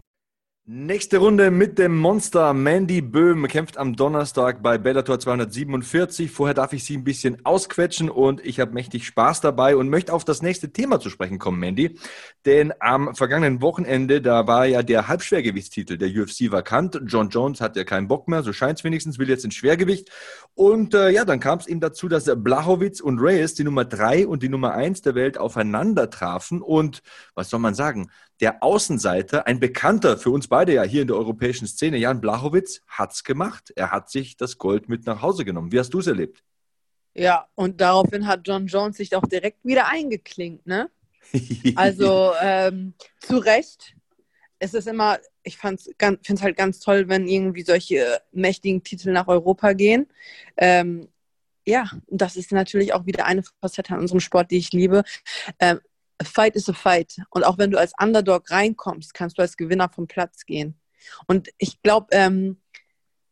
Nächste Runde mit dem Monster. Mandy Böhm kämpft am Donnerstag bei Bellator 247. Vorher darf ich sie ein bisschen ausquetschen und ich habe mächtig Spaß dabei und möchte auf das nächste Thema zu sprechen kommen, Mandy. Denn am vergangenen Wochenende, da war ja der Halbschwergewichtstitel der UFC vakant. John Jones hat ja keinen Bock mehr, so scheint es wenigstens, will jetzt ins Schwergewicht. Und äh, ja, dann kam es eben dazu, dass Blachowitz und Reyes, die Nummer 3 und die Nummer 1 der Welt, aufeinander trafen. Und was soll man sagen? Der Außenseiter, ein Bekannter für uns beide ja hier in der europäischen Szene, Jan Blachowitz, hat es gemacht. Er hat sich das Gold mit nach Hause genommen. Wie hast du es erlebt? Ja, und daraufhin hat John Jones sich auch direkt wieder eingeklinkt, ne? also ähm, zu Recht. Es ist immer, ich finde es halt ganz toll, wenn irgendwie solche mächtigen Titel nach Europa gehen. Ähm, ja, das ist natürlich auch wieder eine Facette an unserem Sport, die ich liebe. Ähm, fight is a fight. Und auch wenn du als Underdog reinkommst, kannst du als Gewinner vom Platz gehen. Und ich glaube, ähm,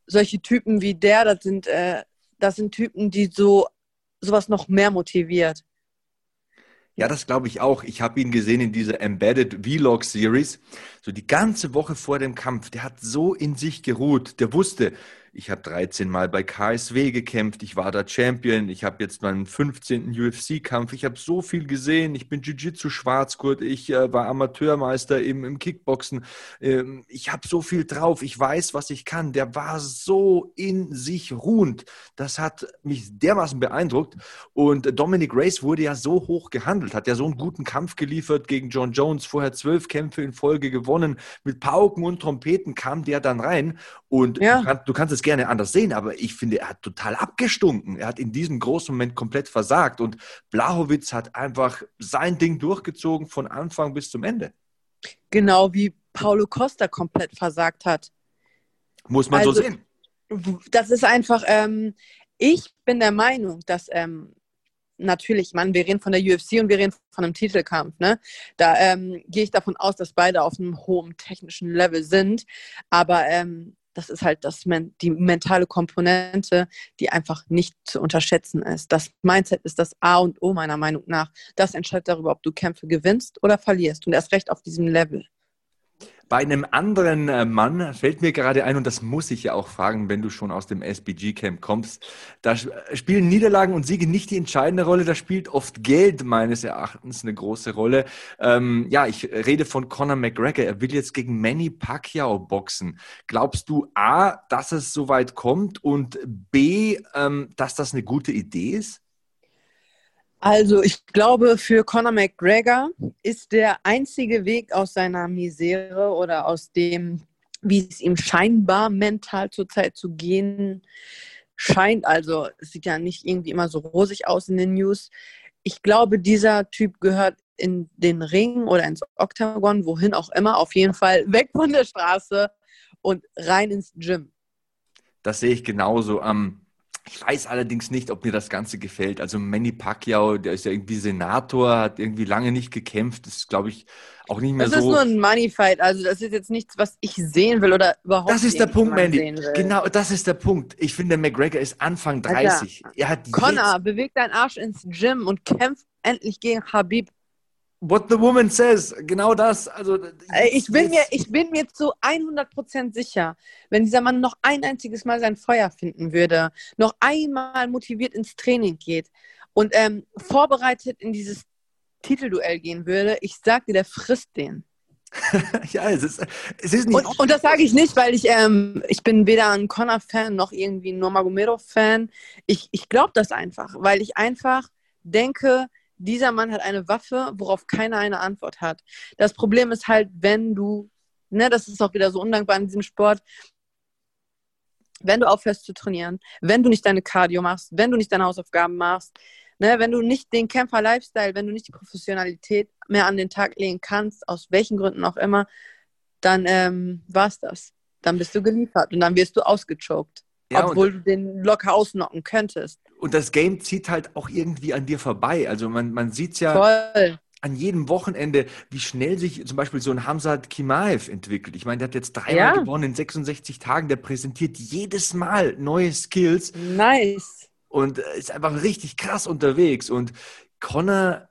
solche Typen wie der, das sind, äh, das sind Typen, die so sowas noch mehr motiviert. Ja, das glaube ich auch. Ich habe ihn gesehen in dieser Embedded Vlog Series. So die ganze Woche vor dem Kampf. Der hat so in sich geruht. Der wusste, ich habe 13 Mal bei KSW gekämpft. Ich war da Champion. Ich habe jetzt meinen 15. UFC-Kampf. Ich habe so viel gesehen. Ich bin Jiu-Jitsu-Schwarzgurt. Ich äh, war Amateurmeister im, im Kickboxen. Ähm, ich habe so viel drauf. Ich weiß, was ich kann. Der war so in sich ruhend. Das hat mich dermaßen beeindruckt. Und Dominic Race wurde ja so hoch gehandelt, hat ja so einen guten Kampf geliefert gegen John Jones. Vorher zwölf Kämpfe in Folge gewonnen. Mit Pauken und Trompeten kam der dann rein. Und ja. du, kann, du kannst es gerne anders sehen, aber ich finde, er hat total abgestunken. Er hat in diesem großen Moment komplett versagt und Blachowitz hat einfach sein Ding durchgezogen von Anfang bis zum Ende. Genau wie Paulo Costa komplett versagt hat. Muss man also, so sehen. Das ist einfach, ähm, ich bin der Meinung, dass ähm, natürlich, man, wir reden von der UFC und wir reden von einem Titelkampf. Ne? Da ähm, gehe ich davon aus, dass beide auf einem hohen technischen Level sind. Aber ähm, das ist halt das, die mentale Komponente, die einfach nicht zu unterschätzen ist. Das Mindset ist das A und O meiner Meinung nach. Das entscheidet darüber, ob du Kämpfe gewinnst oder verlierst. Und erst recht auf diesem Level. Bei einem anderen äh, Mann fällt mir gerade ein, und das muss ich ja auch fragen, wenn du schon aus dem SBG-Camp kommst, da spielen Niederlagen und Siege nicht die entscheidende Rolle, da spielt oft Geld meines Erachtens eine große Rolle. Ähm, ja, ich rede von Conor McGregor, er will jetzt gegen Manny Pacquiao boxen. Glaubst du A, dass es soweit kommt und B, ähm, dass das eine gute Idee ist? Also ich glaube, für Conor McGregor ist der einzige Weg aus seiner Misere oder aus dem, wie es ihm scheinbar mental zurzeit zu gehen scheint, also es sieht ja nicht irgendwie immer so rosig aus in den News. Ich glaube, dieser Typ gehört in den Ring oder ins Oktagon, wohin auch immer, auf jeden Fall weg von der Straße und rein ins Gym. Das sehe ich genauso. am ich weiß allerdings nicht, ob mir das Ganze gefällt. Also Manny Pacquiao, der ist ja irgendwie Senator, hat irgendwie lange nicht gekämpft, ist, glaube ich, auch nicht mehr das so. Das ist nur ein Money-Fight, also das ist jetzt nichts, was ich sehen will oder überhaupt Das ist der Punkt, Mandy. Genau, das ist der Punkt. Ich finde, McGregor ist Anfang 30. Alter, er hat Connor, beweg deinen Arsch ins Gym und kämpf endlich gegen Habib. What the woman says, genau das. Also, ich, bin mir, ich bin mir zu 100% sicher, wenn dieser Mann noch ein einziges Mal sein Feuer finden würde, noch einmal motiviert ins Training geht und ähm, vorbereitet in dieses Titelduell gehen würde, ich sag dir, der frisst den. ja, es ist, es ist nicht. Und, und das sage ich nicht, weil ich, ähm, ich bin weder ein Connor-Fan noch irgendwie ein Nurmagomedov-Fan. Ich, ich glaube das einfach, weil ich einfach denke, dieser Mann hat eine Waffe, worauf keiner eine Antwort hat. Das Problem ist halt, wenn du, ne, das ist auch wieder so undankbar in diesem Sport, wenn du aufhörst zu trainieren, wenn du nicht deine Cardio machst, wenn du nicht deine Hausaufgaben machst, ne, wenn du nicht den Kämpfer-Lifestyle, wenn du nicht die Professionalität mehr an den Tag legen kannst, aus welchen Gründen auch immer, dann ähm, es das. Dann bist du geliefert und dann wirst du ausgechoked. Ja, obwohl du den locker ausnocken könntest. Und das Game zieht halt auch irgendwie an dir vorbei. Also man, man sieht es ja Voll. an jedem Wochenende, wie schnell sich zum Beispiel so ein Hamzat Kimaev entwickelt. Ich meine, der hat jetzt dreimal ja. gewonnen in 66 Tagen. Der präsentiert jedes Mal neue Skills. Nice. Und ist einfach richtig krass unterwegs. Und Connor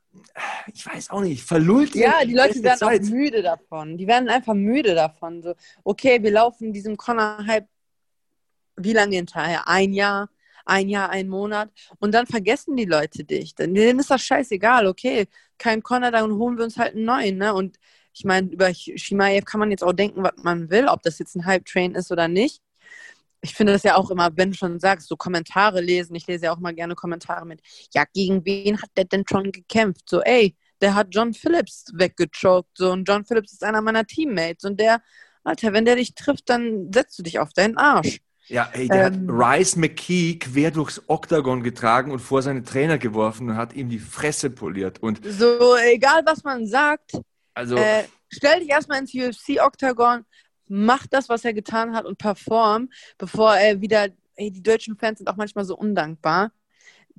ich weiß auch nicht, verlullt Ja, die Leute werden Zeit. auch müde davon. Die werden einfach müde davon. So, okay, wir laufen diesem Connor-Hype wie lange hinterher? Ein Jahr, ein Jahr, ein Monat. Und dann vergessen die Leute dich. Denen ist das scheißegal, okay, kein Connor, dann holen wir uns halt einen neuen. Ne? Und ich meine, über Shimaev kann man jetzt auch denken, was man will, ob das jetzt ein Hype-Train ist oder nicht. Ich finde das ja auch immer, wenn du schon sagst, so Kommentare lesen. Ich lese ja auch mal gerne Kommentare mit, ja, gegen wen hat der denn schon gekämpft? So, ey, der hat John Phillips weggechoked. So, und John Phillips ist einer meiner Teammates. Und der, Alter, wenn der dich trifft, dann setzt du dich auf deinen Arsch. Ja, ey, der ähm, hat Rice McKee quer durchs Oktagon getragen und vor seine Trainer geworfen und hat ihm die Fresse poliert. Und so, egal was man sagt, also, äh, stell dich erstmal ins UFC-Oktagon, mach das, was er getan hat und perform, bevor er wieder, ey, die deutschen Fans sind auch manchmal so undankbar.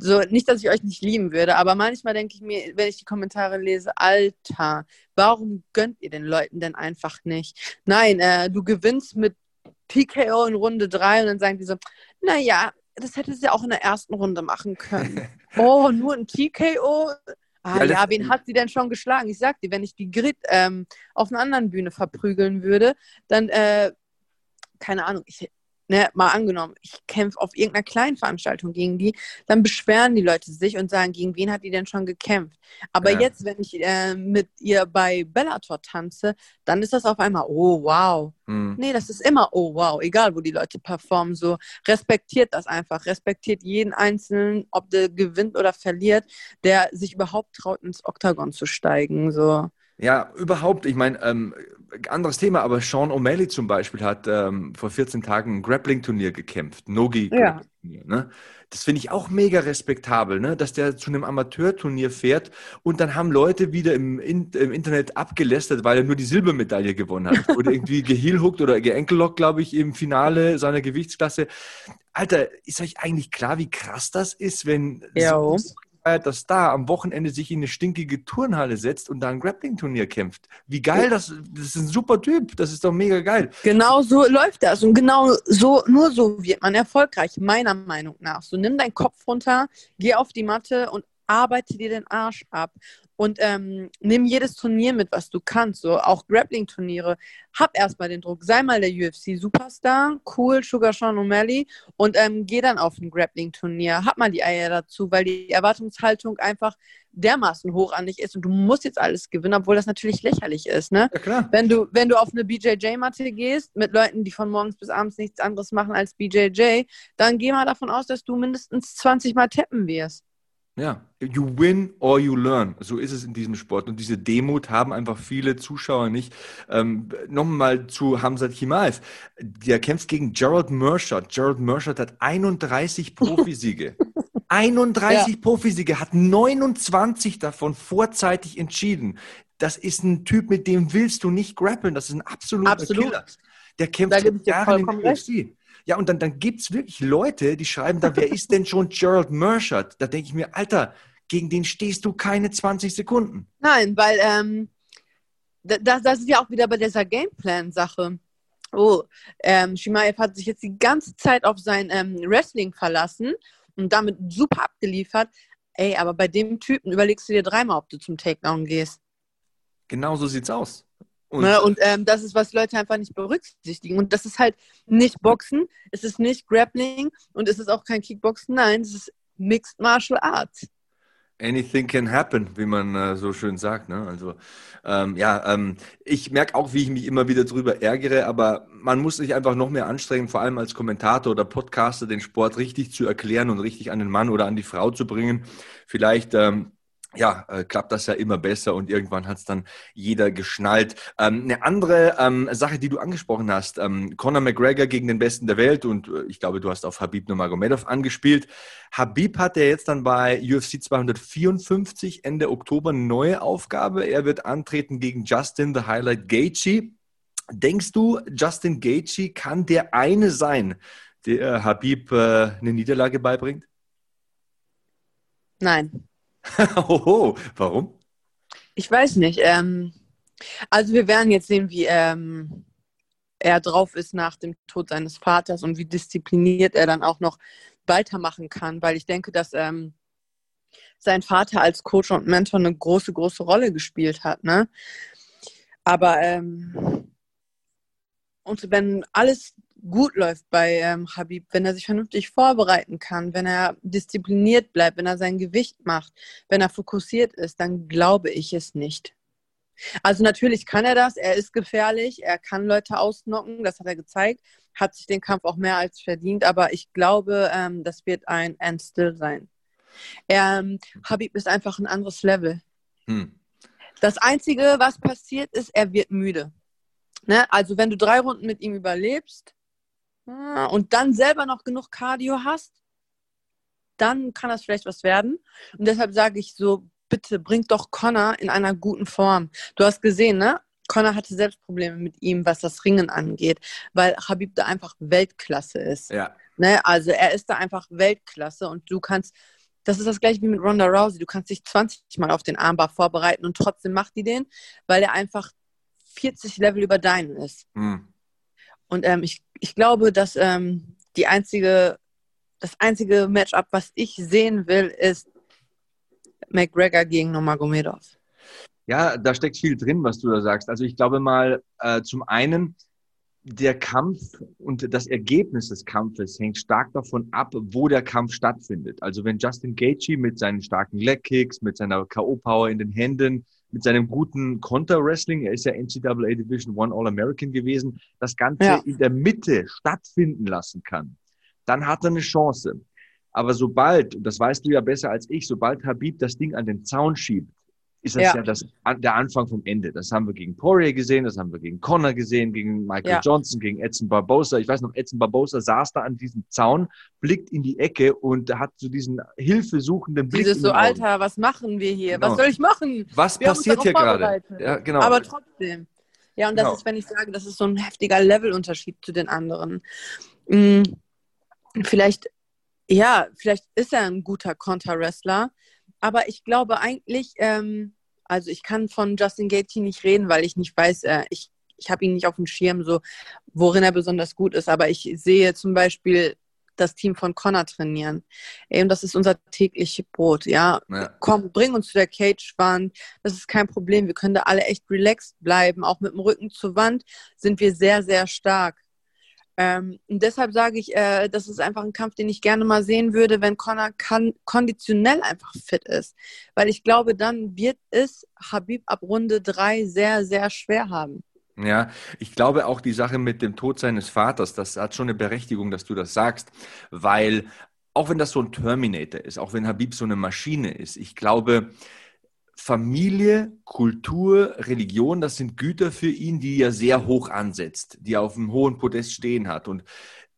So, nicht, dass ich euch nicht lieben würde, aber manchmal denke ich mir, wenn ich die Kommentare lese, Alter, warum gönnt ihr den Leuten denn einfach nicht? Nein, äh, du gewinnst mit TKO in Runde 3 und dann sagen die so, naja, das hätte sie auch in der ersten Runde machen können. oh, nur ein TKO? Ah Ja, ja, wen hat sie denn schon geschlagen? Ich sag dir, wenn ich die Grit ähm, auf einer anderen Bühne verprügeln würde, dann, äh, keine Ahnung, ich, ne, mal angenommen, ich kämpfe auf irgendeiner kleinen Veranstaltung gegen die, dann beschweren die Leute sich und sagen, gegen wen hat die denn schon gekämpft? Aber Ja. jetzt, wenn ich äh, mit ihr bei Bellator tanze, dann ist das auf einmal, oh wow. Hm. Nee, das ist immer, oh wow, egal wo die Leute performen, so respektiert das einfach, respektiert jeden Einzelnen, ob der gewinnt oder verliert, der sich überhaupt traut, ins Oktagon zu steigen, so. Ja, überhaupt. Ich meine, ähm, anderes Thema, aber Sean O'Malley zum Beispiel hat ähm, vor 14 Tagen ein Grappling-Turnier gekämpft. Nogi. Ja. Ne? Das finde ich auch mega respektabel, ne? dass der zu einem Amateurturnier fährt und dann haben Leute wieder im, In im Internet abgelästert, weil er nur die Silbermedaille gewonnen hat. Oder irgendwie geheelhuckt oder geenkelockt, glaube ich, im Finale seiner Gewichtsklasse. Alter, ist euch eigentlich klar, wie krass das ist, wenn Jo. so der Star am Wochenende sich in eine stinkige Turnhalle setzt und da ein Grappling-Turnier kämpft. Wie geil das, das ist ein super Typ, das ist doch mega geil. Genau so läuft das und genau so, nur so wird man erfolgreich, meiner Meinung nach. So nimm deinen Kopf runter, geh auf die Matte und arbeite dir den Arsch ab. Und ähm, nimm jedes Turnier mit, was du kannst. So auch Grappling-Turniere. Hab erstmal den Druck. Sei mal der UFC-Superstar. Cool, Sugar Sean O'Malley. Und ähm, geh dann auf ein Grappling-Turnier. Hab mal die Eier dazu, weil die Erwartungshaltung einfach dermaßen hoch an dich ist. Und du musst jetzt alles gewinnen, obwohl das natürlich lächerlich ist. Ne? Ja, klar. Wenn du, wenn du auf eine BJJ-Matte gehst, mit Leuten, die von morgens bis abends nichts anderes machen als BJJ, dann geh mal davon aus, dass du mindestens 20 Mal tappen wirst. Ja, you win or you learn. So ist es in diesem Sport. Und diese Demut haben einfach viele Zuschauer nicht. Ähm, Nochmal zu Hamzat Chimaev. Der kämpft gegen Gerald Mershot. Gerald Mershot hat 31 Profisiege. 31 Profisiege, hat 29 davon vorzeitig entschieden. Das ist ein Typ, mit dem willst du nicht grappeln. Das ist ein absoluter Absolut. Killer. Der kämpft Da gebe ich dir Jahre in der. UFC. Ja, und dann, dann gibt es wirklich Leute, die schreiben da, wer ist denn schon Gerald Mershot? Da denke ich mir, Alter, gegen den stehst du keine 20 Sekunden. Nein, weil ähm, das, das ist ja auch wieder bei dieser Gameplan-Sache. Oh, ähm, Shimaev hat sich jetzt die ganze Zeit auf sein ähm, Wrestling verlassen und damit super abgeliefert. Ey, aber bei dem Typen überlegst du dir dreimal, ob du zum Takedown gehst. Genau so sieht's aus. Und, Ne? Und ähm, das ist, was Leute einfach nicht berücksichtigen. Und das ist halt nicht Boxen, es ist nicht Grappling und es ist auch kein Kickboxen. Nein, es ist Mixed Martial Arts. anything can happen, wie man äh, so schön sagt. Ne? Also ähm, ja, ähm, ich merke auch, wie ich mich immer wieder drüber ärgere, aber man muss sich einfach noch mehr anstrengen, vor allem als Kommentator oder Podcaster, den Sport richtig zu erklären und richtig an den Mann oder an die Frau zu bringen. Vielleicht ähm, ja, äh, klappt das ja immer besser und irgendwann hat es dann jeder geschnallt. Ähm, eine andere ähm, Sache, die du angesprochen hast, ähm, Conor McGregor gegen den Besten der Welt und äh, ich glaube, du hast auf Habib Nurmagomedov angespielt. Habib hat ja jetzt dann bei UFC 254 Ende Oktober eine neue Aufgabe. Er wird antreten gegen Justin the Highlight Gaethje. Denkst du, Justin Gaethje kann der eine sein, der Habib äh, eine Niederlage beibringt? Nein. Hoho, warum? Ich weiß nicht. Ähm, also wir werden jetzt sehen, wie ähm, er drauf ist nach dem Tod seines Vaters und wie diszipliniert er dann auch noch weitermachen kann, weil ich denke, dass ähm, sein Vater als Coach und Mentor eine große, große Rolle gespielt hat. Ne? Aber ähm, und wenn alles gut läuft bei ähm, Habib, wenn er sich vernünftig vorbereiten kann, wenn er diszipliniert bleibt, wenn er sein Gewicht macht, wenn er fokussiert ist, dann glaube ich es nicht. Also natürlich kann er das, er ist gefährlich, er kann Leute ausnocken, das hat er gezeigt, hat sich den Kampf auch mehr als verdient, aber ich glaube, ähm, das wird ein Endstill sein. Ähm, Habib ist einfach ein anderes Level. Hm. Das Einzige, was passiert, ist, er wird müde. Ne? Also wenn du drei Runden mit ihm überlebst und dann selber noch genug Cardio hast, dann kann das vielleicht was werden. Und deshalb sage ich so, bitte bring doch Connor in einer guten Form. Du hast gesehen, ne? Connor hatte selbst Probleme mit ihm, was das Ringen angeht, weil Habib da einfach Weltklasse ist. Ja. Ne? Also er ist da einfach Weltklasse und du kannst, das ist das gleiche wie mit Ronda Rousey, du kannst dich 20 Mal auf den Armbar vorbereiten und trotzdem macht die den, weil er einfach 40 Level über deinen ist. Hm. Und ähm, ich, ich glaube, dass ähm, die einzige, das einzige Matchup, was ich sehen will, ist McGregor gegen Nomagomedov. Ja, da steckt viel drin, was du da sagst. Also ich glaube mal, äh, zum einen, der Kampf und das Ergebnis des Kampfes hängt stark davon ab, wo der Kampf stattfindet. Also wenn Justin Gaethje mit seinen starken Leg-Kicks, mit seiner K.O.-Power in den Händen, mit seinem guten Konter-Wrestling, er ist ja NCAA Division One All-American gewesen, das Ganze ja. in der Mitte stattfinden lassen kann, dann hat er eine Chance. Aber sobald, und das weißt du ja besser als ich, sobald Habib das Ding an den Zaun schiebt, ist das ja, ja das, der Anfang vom Ende. Das haben wir gegen Poirier gesehen, das haben wir gegen Connor gesehen, gegen Michael ja. Johnson, gegen Edson Barbosa. Ich weiß noch, Edson Barbosa saß da an diesem Zaun, blickt in die Ecke und hat so diesen hilfesuchenden Blick. Dieses so, Alter, was machen wir hier? Genau. Was soll ich machen? Was wir passiert hier gerade? Ja, genau. Aber trotzdem. Ja, und das genau. ist, wenn ich sage, das ist so ein heftiger Levelunterschied zu den anderen. Hm, vielleicht, ja, vielleicht ist er ein guter Konter-Wrestler, aber ich glaube eigentlich, ähm, also ich kann von Justin Gaethje nicht reden, weil ich nicht weiß, äh, ich, ich habe ihn nicht auf dem Schirm, so worin er besonders gut ist. Aber ich sehe zum Beispiel das Team von Connor trainieren. Eben, das ist unser tägliches Brot, ja? ja. Komm, bring uns zu der Cage-Wand. Das ist kein Problem. Wir können da alle echt relaxed bleiben. Auch mit dem Rücken zur Wand sind wir sehr, sehr stark. Ähm, und deshalb sage ich, äh, das ist einfach ein Kampf, den ich gerne mal sehen würde, wenn Conor kann, konditionell einfach fit ist. Weil ich glaube, dann wird es Habib ab Runde 3 sehr, sehr schwer haben. Ja, ich glaube auch die Sache mit dem Tod seines Vaters, das hat schon eine Berechtigung, dass du das sagst, weil auch wenn das so ein Terminator ist, auch wenn Habib so eine Maschine ist, ich glaube, Familie, Kultur, Religion, das sind Güter für ihn, die er sehr hoch ansetzt, die er auf einem hohen Podest stehen hat. Und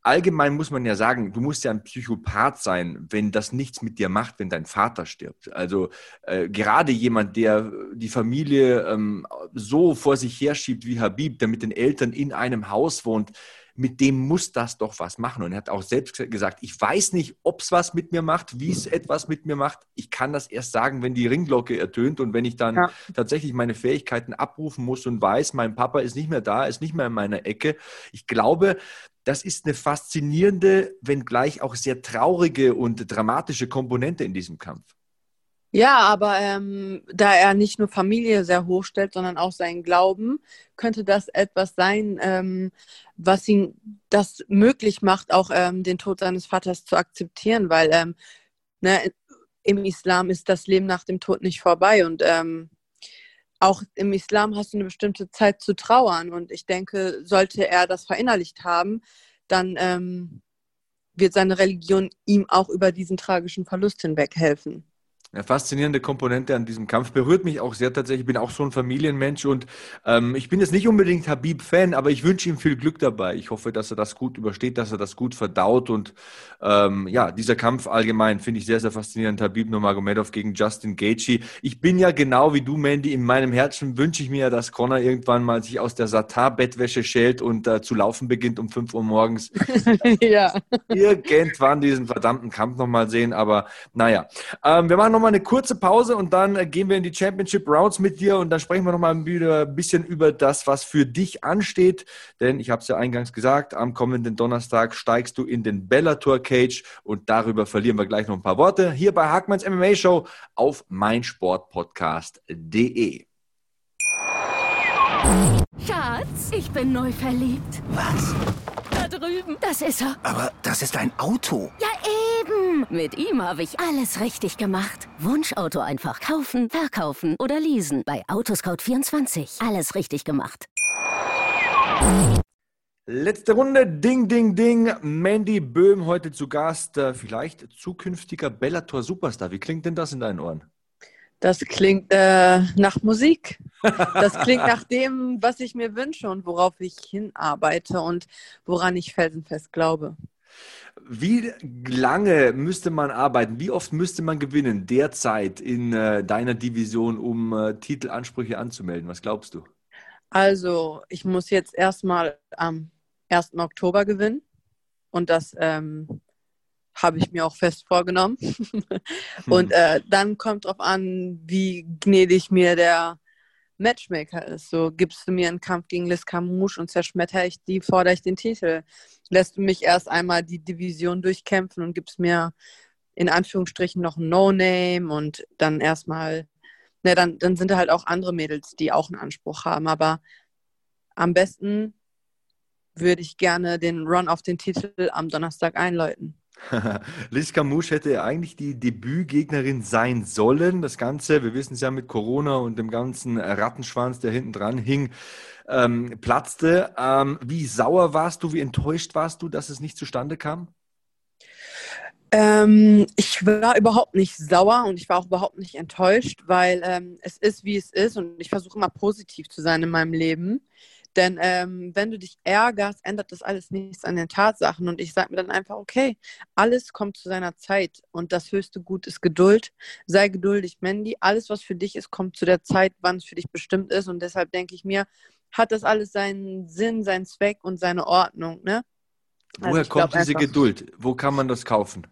allgemein muss man ja sagen, du musst ja ein Psychopath sein, wenn das nichts mit dir macht, wenn dein Vater stirbt. Also äh, gerade jemand, der die Familie ähm, so vor sich herschiebt wie Habib, der mit den Eltern in einem Haus wohnt, mit dem muss das doch was machen. Und er hat auch selbst gesagt, ich weiß nicht, ob es was mit mir macht, wie es etwas mit mir macht. Ich kann das erst sagen, wenn die Ringglocke ertönt und wenn ich dann ja. tatsächlich meine Fähigkeiten abrufen muss und weiß, mein Papa ist nicht mehr da, ist nicht mehr in meiner Ecke. Ich glaube, das ist eine faszinierende, wenngleich auch sehr traurige und dramatische Komponente in diesem Kampf. Ja, aber ähm, da er nicht nur Familie sehr hoch stellt, sondern auch seinen Glauben, könnte das etwas sein, ähm, was ihn das möglich macht, auch ähm, den Tod seines Vaters zu akzeptieren, weil ähm, ne, im Islam ist das Leben nach dem Tod nicht vorbei und ähm, auch im Islam hast du eine bestimmte Zeit zu trauern und ich denke, sollte er das verinnerlicht haben, dann ähm, wird seine Religion ihm auch über diesen tragischen Verlust hinweg helfen. Eine faszinierende Komponente an diesem Kampf. Berührt mich auch sehr tatsächlich. Ich bin auch so ein Familienmensch und ähm, ich bin jetzt nicht unbedingt Habib-Fan, aber ich wünsche ihm viel Glück dabei. Ich hoffe, dass er das gut übersteht, dass er das gut verdaut und ähm, ja, dieser Kampf allgemein finde ich sehr, sehr faszinierend. Habib Nurmagomedov gegen Justin Gaethje. Ich bin ja genau wie du, Mandy, in meinem Herzen wünsche ich mir ja, dass Connor irgendwann mal sich aus der Satar-Bettwäsche schält und äh, zu laufen beginnt um 5 Uhr morgens. ja. Irgendwann diesen verdammten Kampf nochmal sehen, aber naja. Ähm, wir machen noch nochmal eine kurze Pause und dann äh, gehen wir in die Championship Rounds mit dir und dann sprechen wir nochmal wieder ein bisschen über das, was für dich ansteht. Denn ich habe es ja eingangs gesagt, am kommenden Donnerstag steigst du in den Bellator Cage und darüber verlieren wir gleich noch ein paar Worte hier bei Hackmanns MMA Show auf meinsportpodcast.de. Schatz, ich bin neu verliebt. Was? Da drüben. Das ist er. Aber das ist ein Auto. Ja, Mit ihm habe ich alles richtig gemacht. Wunschauto einfach kaufen, verkaufen oder leasen. Bei Autoscout24. Alles richtig gemacht. Letzte Runde, Ding, Ding, Ding. Mandy Böhm heute zu Gast. Äh, vielleicht zukünftiger Bellator Superstar. Wie klingt denn das in deinen Ohren? Das klingt äh, nach Musik. Das klingt nach dem, was ich mir wünsche und worauf ich hinarbeite und woran ich felsenfest glaube. Wie lange müsste man arbeiten? Wie oft müsste man gewinnen derzeit in äh, deiner Division, um äh, Titelansprüche anzumelden? Was glaubst du? Also, ich muss jetzt erstmal am 1. Oktober gewinnen und das ähm, habe ich mir auch fest vorgenommen. und äh, dann kommt drauf an, wie gnädig mir der Matchmaker ist. So gibst du mir einen Kampf gegen Liz Camouche und zerschmetter ich die, fordere ich den Titel. Lässt du mich erst einmal die Division durchkämpfen und gibst mir in Anführungsstrichen noch ein No-Name und dann erstmal, ne, dann, dann sind da halt auch andere Mädels, die auch einen Anspruch haben. Aber am besten würde ich gerne den Run auf den Titel am Donnerstag einläuten. Liz Camouche hätte eigentlich die Debütgegnerin sein sollen. Das Ganze, wir wissen es ja mit Corona und dem ganzen Rattenschwanz, der hinten dran hing, ähm, platzte. Ähm, wie sauer warst du, wie enttäuscht warst du, dass es nicht zustande kam? Ähm, ich war überhaupt nicht sauer und ich war auch überhaupt nicht enttäuscht, weil ähm, es ist, wie es ist und ich versuche immer positiv zu sein in meinem Leben. Denn ähm, wenn du dich ärgerst, ändert das alles nichts an den Tatsachen. Und ich sage mir dann einfach, okay, alles kommt zu seiner Zeit. Und das höchste Gut ist Geduld. Sei geduldig, Mandy. Alles, was für dich ist, kommt zu der Zeit, wann es für dich bestimmt ist. Und deshalb denke ich mir, hat das alles seinen Sinn, seinen Zweck und seine Ordnung. Ne? Also Woher kommt diese einfach, Geduld? Wo kann man das kaufen?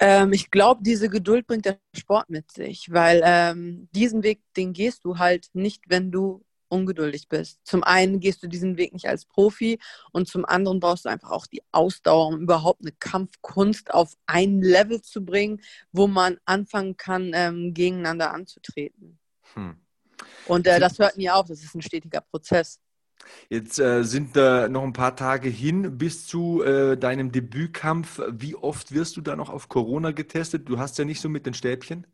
Ähm, ich glaube, diese Geduld bringt der Sport mit sich, weil ähm, diesen Weg, den gehst du halt nicht, wenn du ungeduldig bist. Zum einen gehst du diesen Weg nicht als Profi und zum anderen brauchst du einfach auch die Ausdauer, um überhaupt eine Kampfkunst auf ein Level zu bringen, wo man anfangen kann, ähm, gegeneinander anzutreten. Hm. Und äh, das hört nie auf, das ist ein stetiger Prozess. Jetzt äh, sind da noch ein paar Tage hin bis zu äh, deinem Debütkampf. Wie oft wirst du da noch auf Corona getestet? Du hast ja nicht so mit den Stäbchen.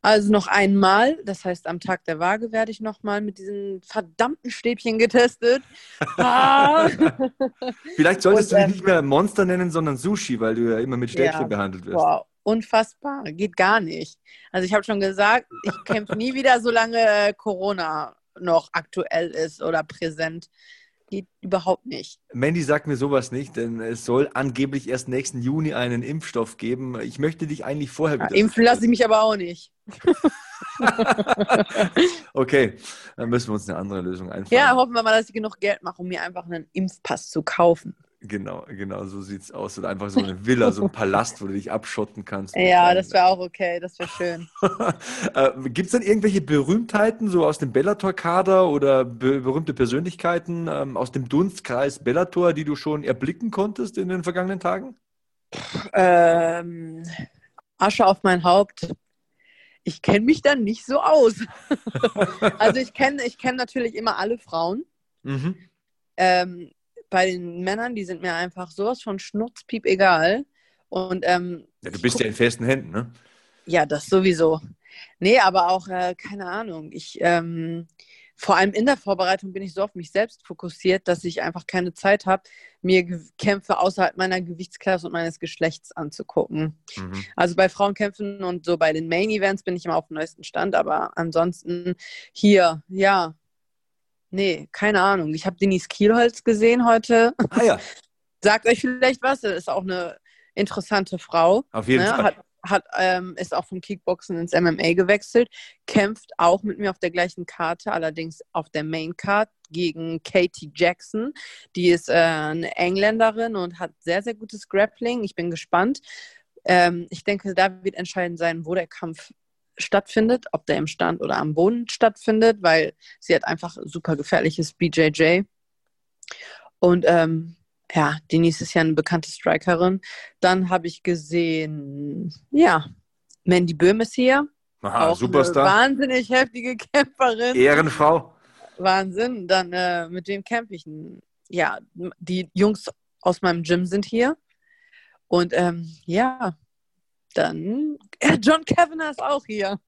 Also noch einmal, das heißt am Tag der Waage werde ich nochmal mit diesen verdammten Stäbchen getestet. Ah. Vielleicht solltest Und, du dich ähm, nicht mehr Monster nennen, sondern Sushi, weil du ja immer mit Stäbchen ja, behandelt wirst. Wow, unfassbar, geht gar nicht. Also ich habe schon gesagt, ich kämpfe nie wieder, solange äh, Corona noch aktuell ist oder präsent geht überhaupt nicht. Mandy sagt mir sowas nicht, denn es soll angeblich erst nächsten Juni einen Impfstoff geben. Ich möchte dich eigentlich vorher. Ja, impfen lasse ich mich aber auch nicht. okay, dann müssen wir uns eine andere Lösung einfallen. Ja, hoffen wir mal, dass ich genug Geld mache, um mir einfach einen Impfpass zu kaufen. Genau, genau, so sieht es aus. Oder einfach so eine Villa, so ein Palast, wo du dich abschotten kannst. Ja, das wäre auch okay, das wäre schön. äh, Gibt es denn irgendwelche Berühmtheiten, so aus dem Bellator-Kader oder be berühmte Persönlichkeiten ähm, aus dem Dunstkreis Bellator, die du schon erblicken konntest in den vergangenen Tagen? Ähm, Asche auf mein Haupt. Ich kenne mich dann nicht so aus. also ich kenne ich kenn natürlich immer alle Frauen. Mhm. Ähm, bei den Männern, die sind mir einfach sowas von Schnurzpiep egal. Und, ähm, ja, du bist ja in festen Händen, ne? Ja, das sowieso. Nee, aber auch, äh, keine Ahnung. Ich, ähm, vor allem in der Vorbereitung bin ich so auf mich selbst fokussiert, dass ich einfach keine Zeit habe, mir Kämpfe außerhalb meiner Gewichtsklasse und meines Geschlechts anzugucken. Mhm. Also bei Frauenkämpfen und so bei den Main Events bin ich immer auf dem neuesten Stand, aber ansonsten hier, ja, Nee, keine Ahnung. Ich habe Denise Kielholz gesehen heute. Ah ja. Sagt euch vielleicht was. Das ist auch eine interessante Frau. Auf jeden ne? Fall. Hat, hat, ähm, ist auch vom Kickboxen ins MMA gewechselt, kämpft auch mit mir auf der gleichen Karte, allerdings auf der Main Card gegen Katie Jackson. Die ist äh, eine Engländerin und hat sehr, sehr gutes Grappling. Ich bin gespannt. Ähm, ich denke, da wird entscheidend sein, wo der Kampf stattfindet, ob der im Stand oder am Boden stattfindet, weil sie hat einfach super gefährliches BJJ. Und ähm, ja, Denise ist ja eine bekannte Strikerin. Dann habe ich gesehen, ja, Mandy Böhm ist hier. Aha, auch Superstar. Wahnsinnig heftige Kämpferin. Ehrenfrau. Wahnsinn. Dann äh, mit wem kämpfe ich? Ja, die Jungs aus meinem Gym sind hier. Und ähm, ja, dann äh, John Kavanagh ist auch hier.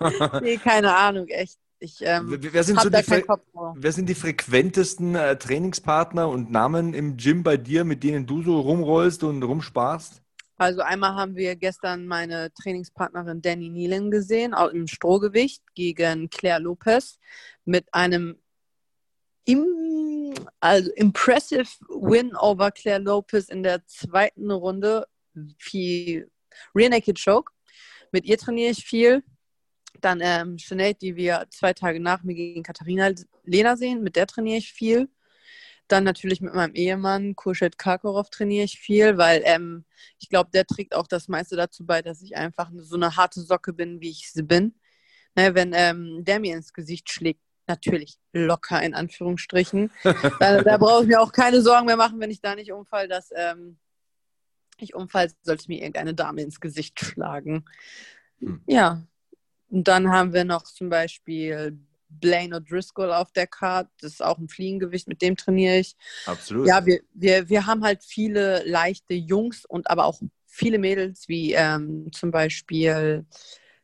nee, keine Ahnung, echt. Ich ähm, wer, sind so die wer sind die frequentesten äh, Trainingspartner und Namen im Gym bei dir, mit denen du so rumrollst und rumsparst? Also einmal haben wir gestern meine Trainingspartnerin Danny Nealon gesehen, auch im Strohgewicht gegen Claire Lopez mit einem im, also impressive Win over Claire Lopez in der zweiten Runde. Viel Rear Naked Choke. Mit ihr trainiere ich viel. Dann ähm, Sinead, die wir zwei Tage nach mir gegen Katharina Lena sehen, mit der trainiere ich viel. Dann natürlich mit meinem Ehemann, Kurschet Karkorov, trainiere ich viel, weil ähm, ich glaube, der trägt auch das meiste dazu bei, dass ich einfach so eine harte Socke bin, wie ich sie bin. Ne, wenn ähm, der mir ins Gesicht schlägt, natürlich locker in Anführungsstrichen, da, da brauche ich mir auch keine Sorgen mehr machen, wenn ich da nicht umfall, dass ähm, ich umfall, sollte mir irgendeine Dame ins Gesicht schlagen. Hm. Ja. Und dann haben wir noch zum Beispiel Blaine O'Driscoll auf der Karte. Das ist auch ein Fliegengewicht, mit dem trainiere ich. Absolut. Ja, wir, wir, wir haben halt viele leichte Jungs und aber auch viele Mädels, wie ähm, zum Beispiel,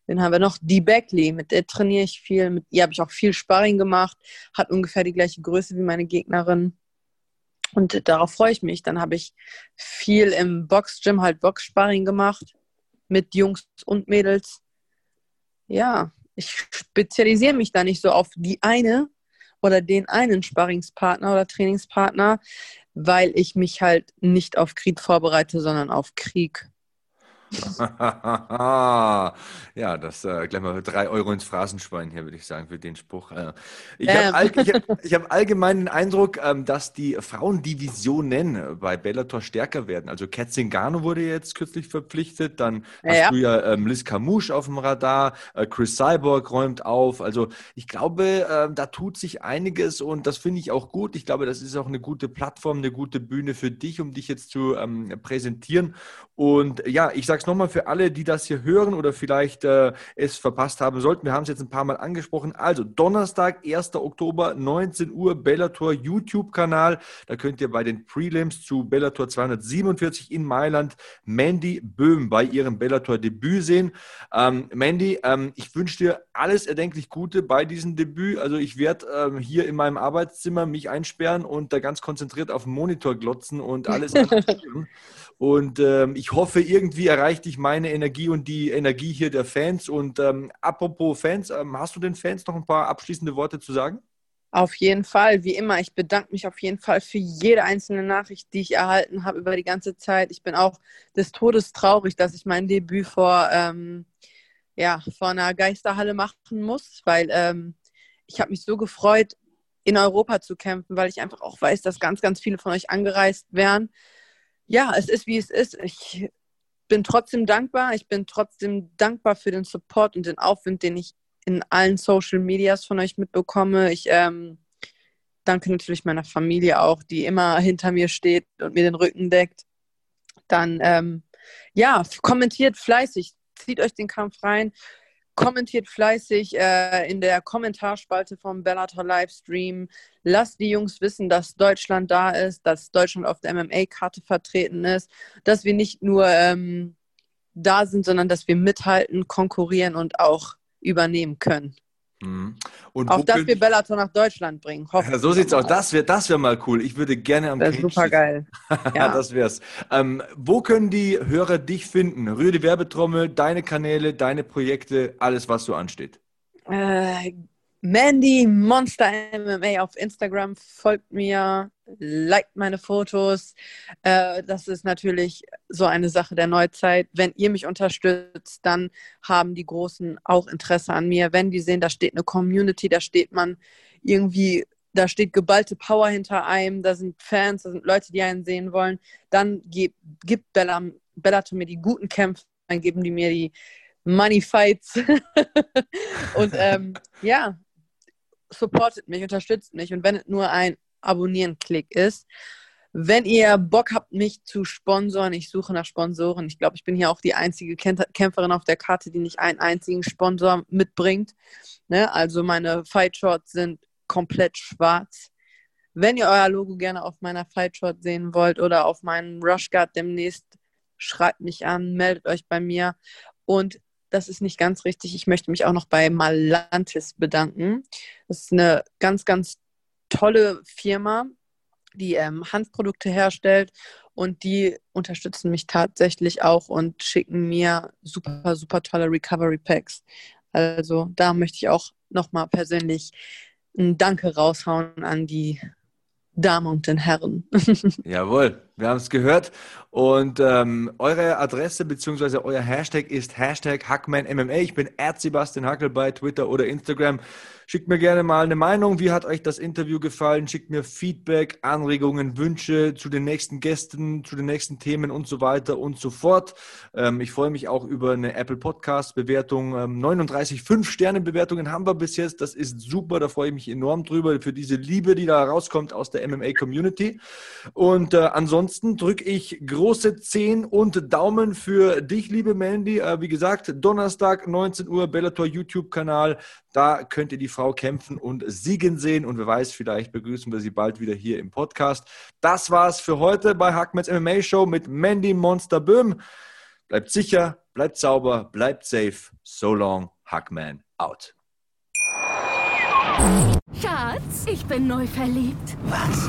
den haben wir noch, die Beckley, mit der trainiere ich viel, mit ihr habe ich auch viel Sparring gemacht, hat ungefähr die gleiche Größe wie meine Gegnerin. Und darauf freue ich mich. Dann habe ich viel im Boxgym halt Boxsparring gemacht mit Jungs und Mädels. Ja, ich spezialisiere mich da nicht so auf die eine oder den einen Sparringspartner oder Trainingspartner, weil ich mich halt nicht auf Krieg vorbereite, sondern auf Krieg. ja, das äh, gleich mal drei Euro ins Phrasenschwein hier, würde ich sagen, für den Spruch. Äh, ich Ähm. habe all, ich hab, allgemein den Eindruck, ähm, dass die Frauendivisionen bei Bellator stärker werden. Also Kat Zingano wurde jetzt kürzlich verpflichtet, dann hast Ja. du ja ähm, Liz Camouche auf dem Radar, äh, Chris Cyborg räumt auf. Also ich glaube, ähm, da tut sich einiges und das finde ich auch gut. Ich glaube, das ist auch eine gute Plattform, eine gute Bühne für dich, um dich jetzt zu ähm, präsentieren. Und ja, ich sage es nochmal für alle, die das hier hören oder vielleicht äh, es verpasst haben sollten. Wir haben es jetzt ein paar Mal angesprochen. Also Donnerstag, 1. Oktober, 19 Uhr, Bellator YouTube-Kanal. Da könnt ihr bei den Prelims zu Bellator 247 in Mailand Mandy Böhm bei ihrem Bellator-Debüt sehen. Ähm, Mandy, ähm, ich wünsche dir alles erdenklich Gute bei diesem Debüt. Also ich werde ähm, hier in meinem Arbeitszimmer mich einsperren und da ganz konzentriert auf den Monitor glotzen und alles. Und ähm, ich hoffe, irgendwie erreicht dich meine Energie und die Energie hier der Fans. Und ähm, apropos Fans, ähm, hast du den Fans noch ein paar abschließende Worte zu sagen? Auf jeden Fall, wie immer. Ich bedanke mich auf jeden Fall für jede einzelne Nachricht, die ich erhalten habe über die ganze Zeit. Ich bin auch des Todes traurig, dass ich mein Debüt vor, ähm, ja, vor einer Geisterhalle machen muss, weil ähm, ich habe mich so gefreut, in Europa zu kämpfen, weil ich einfach auch weiß, dass ganz, ganz viele von euch angereist wären. Ja, es ist, wie es ist. Ich bin trotzdem dankbar. Ich bin trotzdem dankbar für den Support und den Aufwind, den ich in allen Social Medias von euch mitbekomme. Ich ähm, danke natürlich meiner Familie auch, die immer hinter mir steht und mir den Rücken deckt. Dann, ähm, ja, kommentiert fleißig, zieht euch den Kampf rein, kommentiert fleißig äh, in der Kommentarspalte vom Bellator Livestream. Lasst die Jungs wissen, dass Deutschland da ist, dass Deutschland auf der MMA-Karte vertreten ist, dass wir nicht nur ähm, da sind, sondern dass wir mithalten, konkurrieren und auch übernehmen können. Mhm. Und Auch dass wir Bellator nach Deutschland bringen. Ja, so sieht's aus. Das wäre das wär mal cool. Ich würde gerne am Das super geil. Ja. das wär's. Ähm, wo können die Hörer dich finden? Rühr die Werbetrommel, deine Kanäle, deine Projekte, alles, was so ansteht. Äh, Mandy Monster MMA auf Instagram folgt mir, liked meine Fotos. Äh, das ist natürlich so eine Sache der Neuzeit. Wenn ihr mich unterstützt, dann haben die Großen auch Interesse an mir. Wenn die sehen, da steht eine Community, da steht man irgendwie, da steht geballte Power hinter einem, da sind Fans, da sind Leute, die einen sehen wollen, dann gibt, gibt Bella, Bellator mir die guten Kämpfe, dann geben die mir die Money Fights. Und ähm, ja, supportet mich, unterstützt mich. Und wenn es nur ein Abonnieren-Klick ist, wenn ihr Bock habt, mich zu sponsoren, ich suche nach Sponsoren. Ich glaube, ich bin hier auch die einzige Kämpferin auf der Karte, die nicht einen einzigen Sponsor mitbringt. Ne? Also meine Fight Shorts sind komplett schwarz. Wenn ihr euer Logo gerne auf meiner Fight Short sehen wollt oder auf meinem Rush Guard demnächst, schreibt mich an, meldet euch bei mir. Und das ist nicht ganz richtig. Ich möchte mich auch noch bei Malantis bedanken. Das ist eine ganz, ganz tolle Firma, die ähm, Hanfprodukte herstellt und die unterstützen mich tatsächlich auch und schicken mir super, super tolle Recovery Packs. Also da möchte ich auch nochmal persönlich ein Danke raushauen an die Damen und den Herren. Jawohl, wir haben es gehört. Und ähm, eure Adresse bzw. euer Hashtag ist Hashtag HackmanMMA. Ich bin Sebastian Hackel bei Twitter oder Instagram. Schickt mir gerne mal eine Meinung. Wie hat euch das Interview gefallen? Schickt mir Feedback, Anregungen, Wünsche zu den nächsten Gästen, zu den nächsten Themen und so weiter und so fort. Ähm, ich freue mich auch über eine Apple Podcast Bewertung. Ähm, 39 5-Sterne-Bewertungen haben wir bis jetzt. Das ist super. Da freue ich mich enorm drüber für diese Liebe, die da rauskommt aus der MMA Community. Und äh, ansonsten drücke ich große Zehen und Daumen für dich, liebe Mandy. Äh, wie gesagt, Donnerstag, 19 Uhr, Bellator YouTube-Kanal. Da könnt ihr die Frau kämpfen und siegen sehen. Und wer weiß, vielleicht begrüßen wir sie bald wieder hier im Podcast. Das war's für heute bei Hackmans MMA Show mit Mandy Monster Böhm. Bleibt sicher, bleibt sauber, bleibt safe. So long, Hackman out. Schatz, ich bin neu verliebt. Was?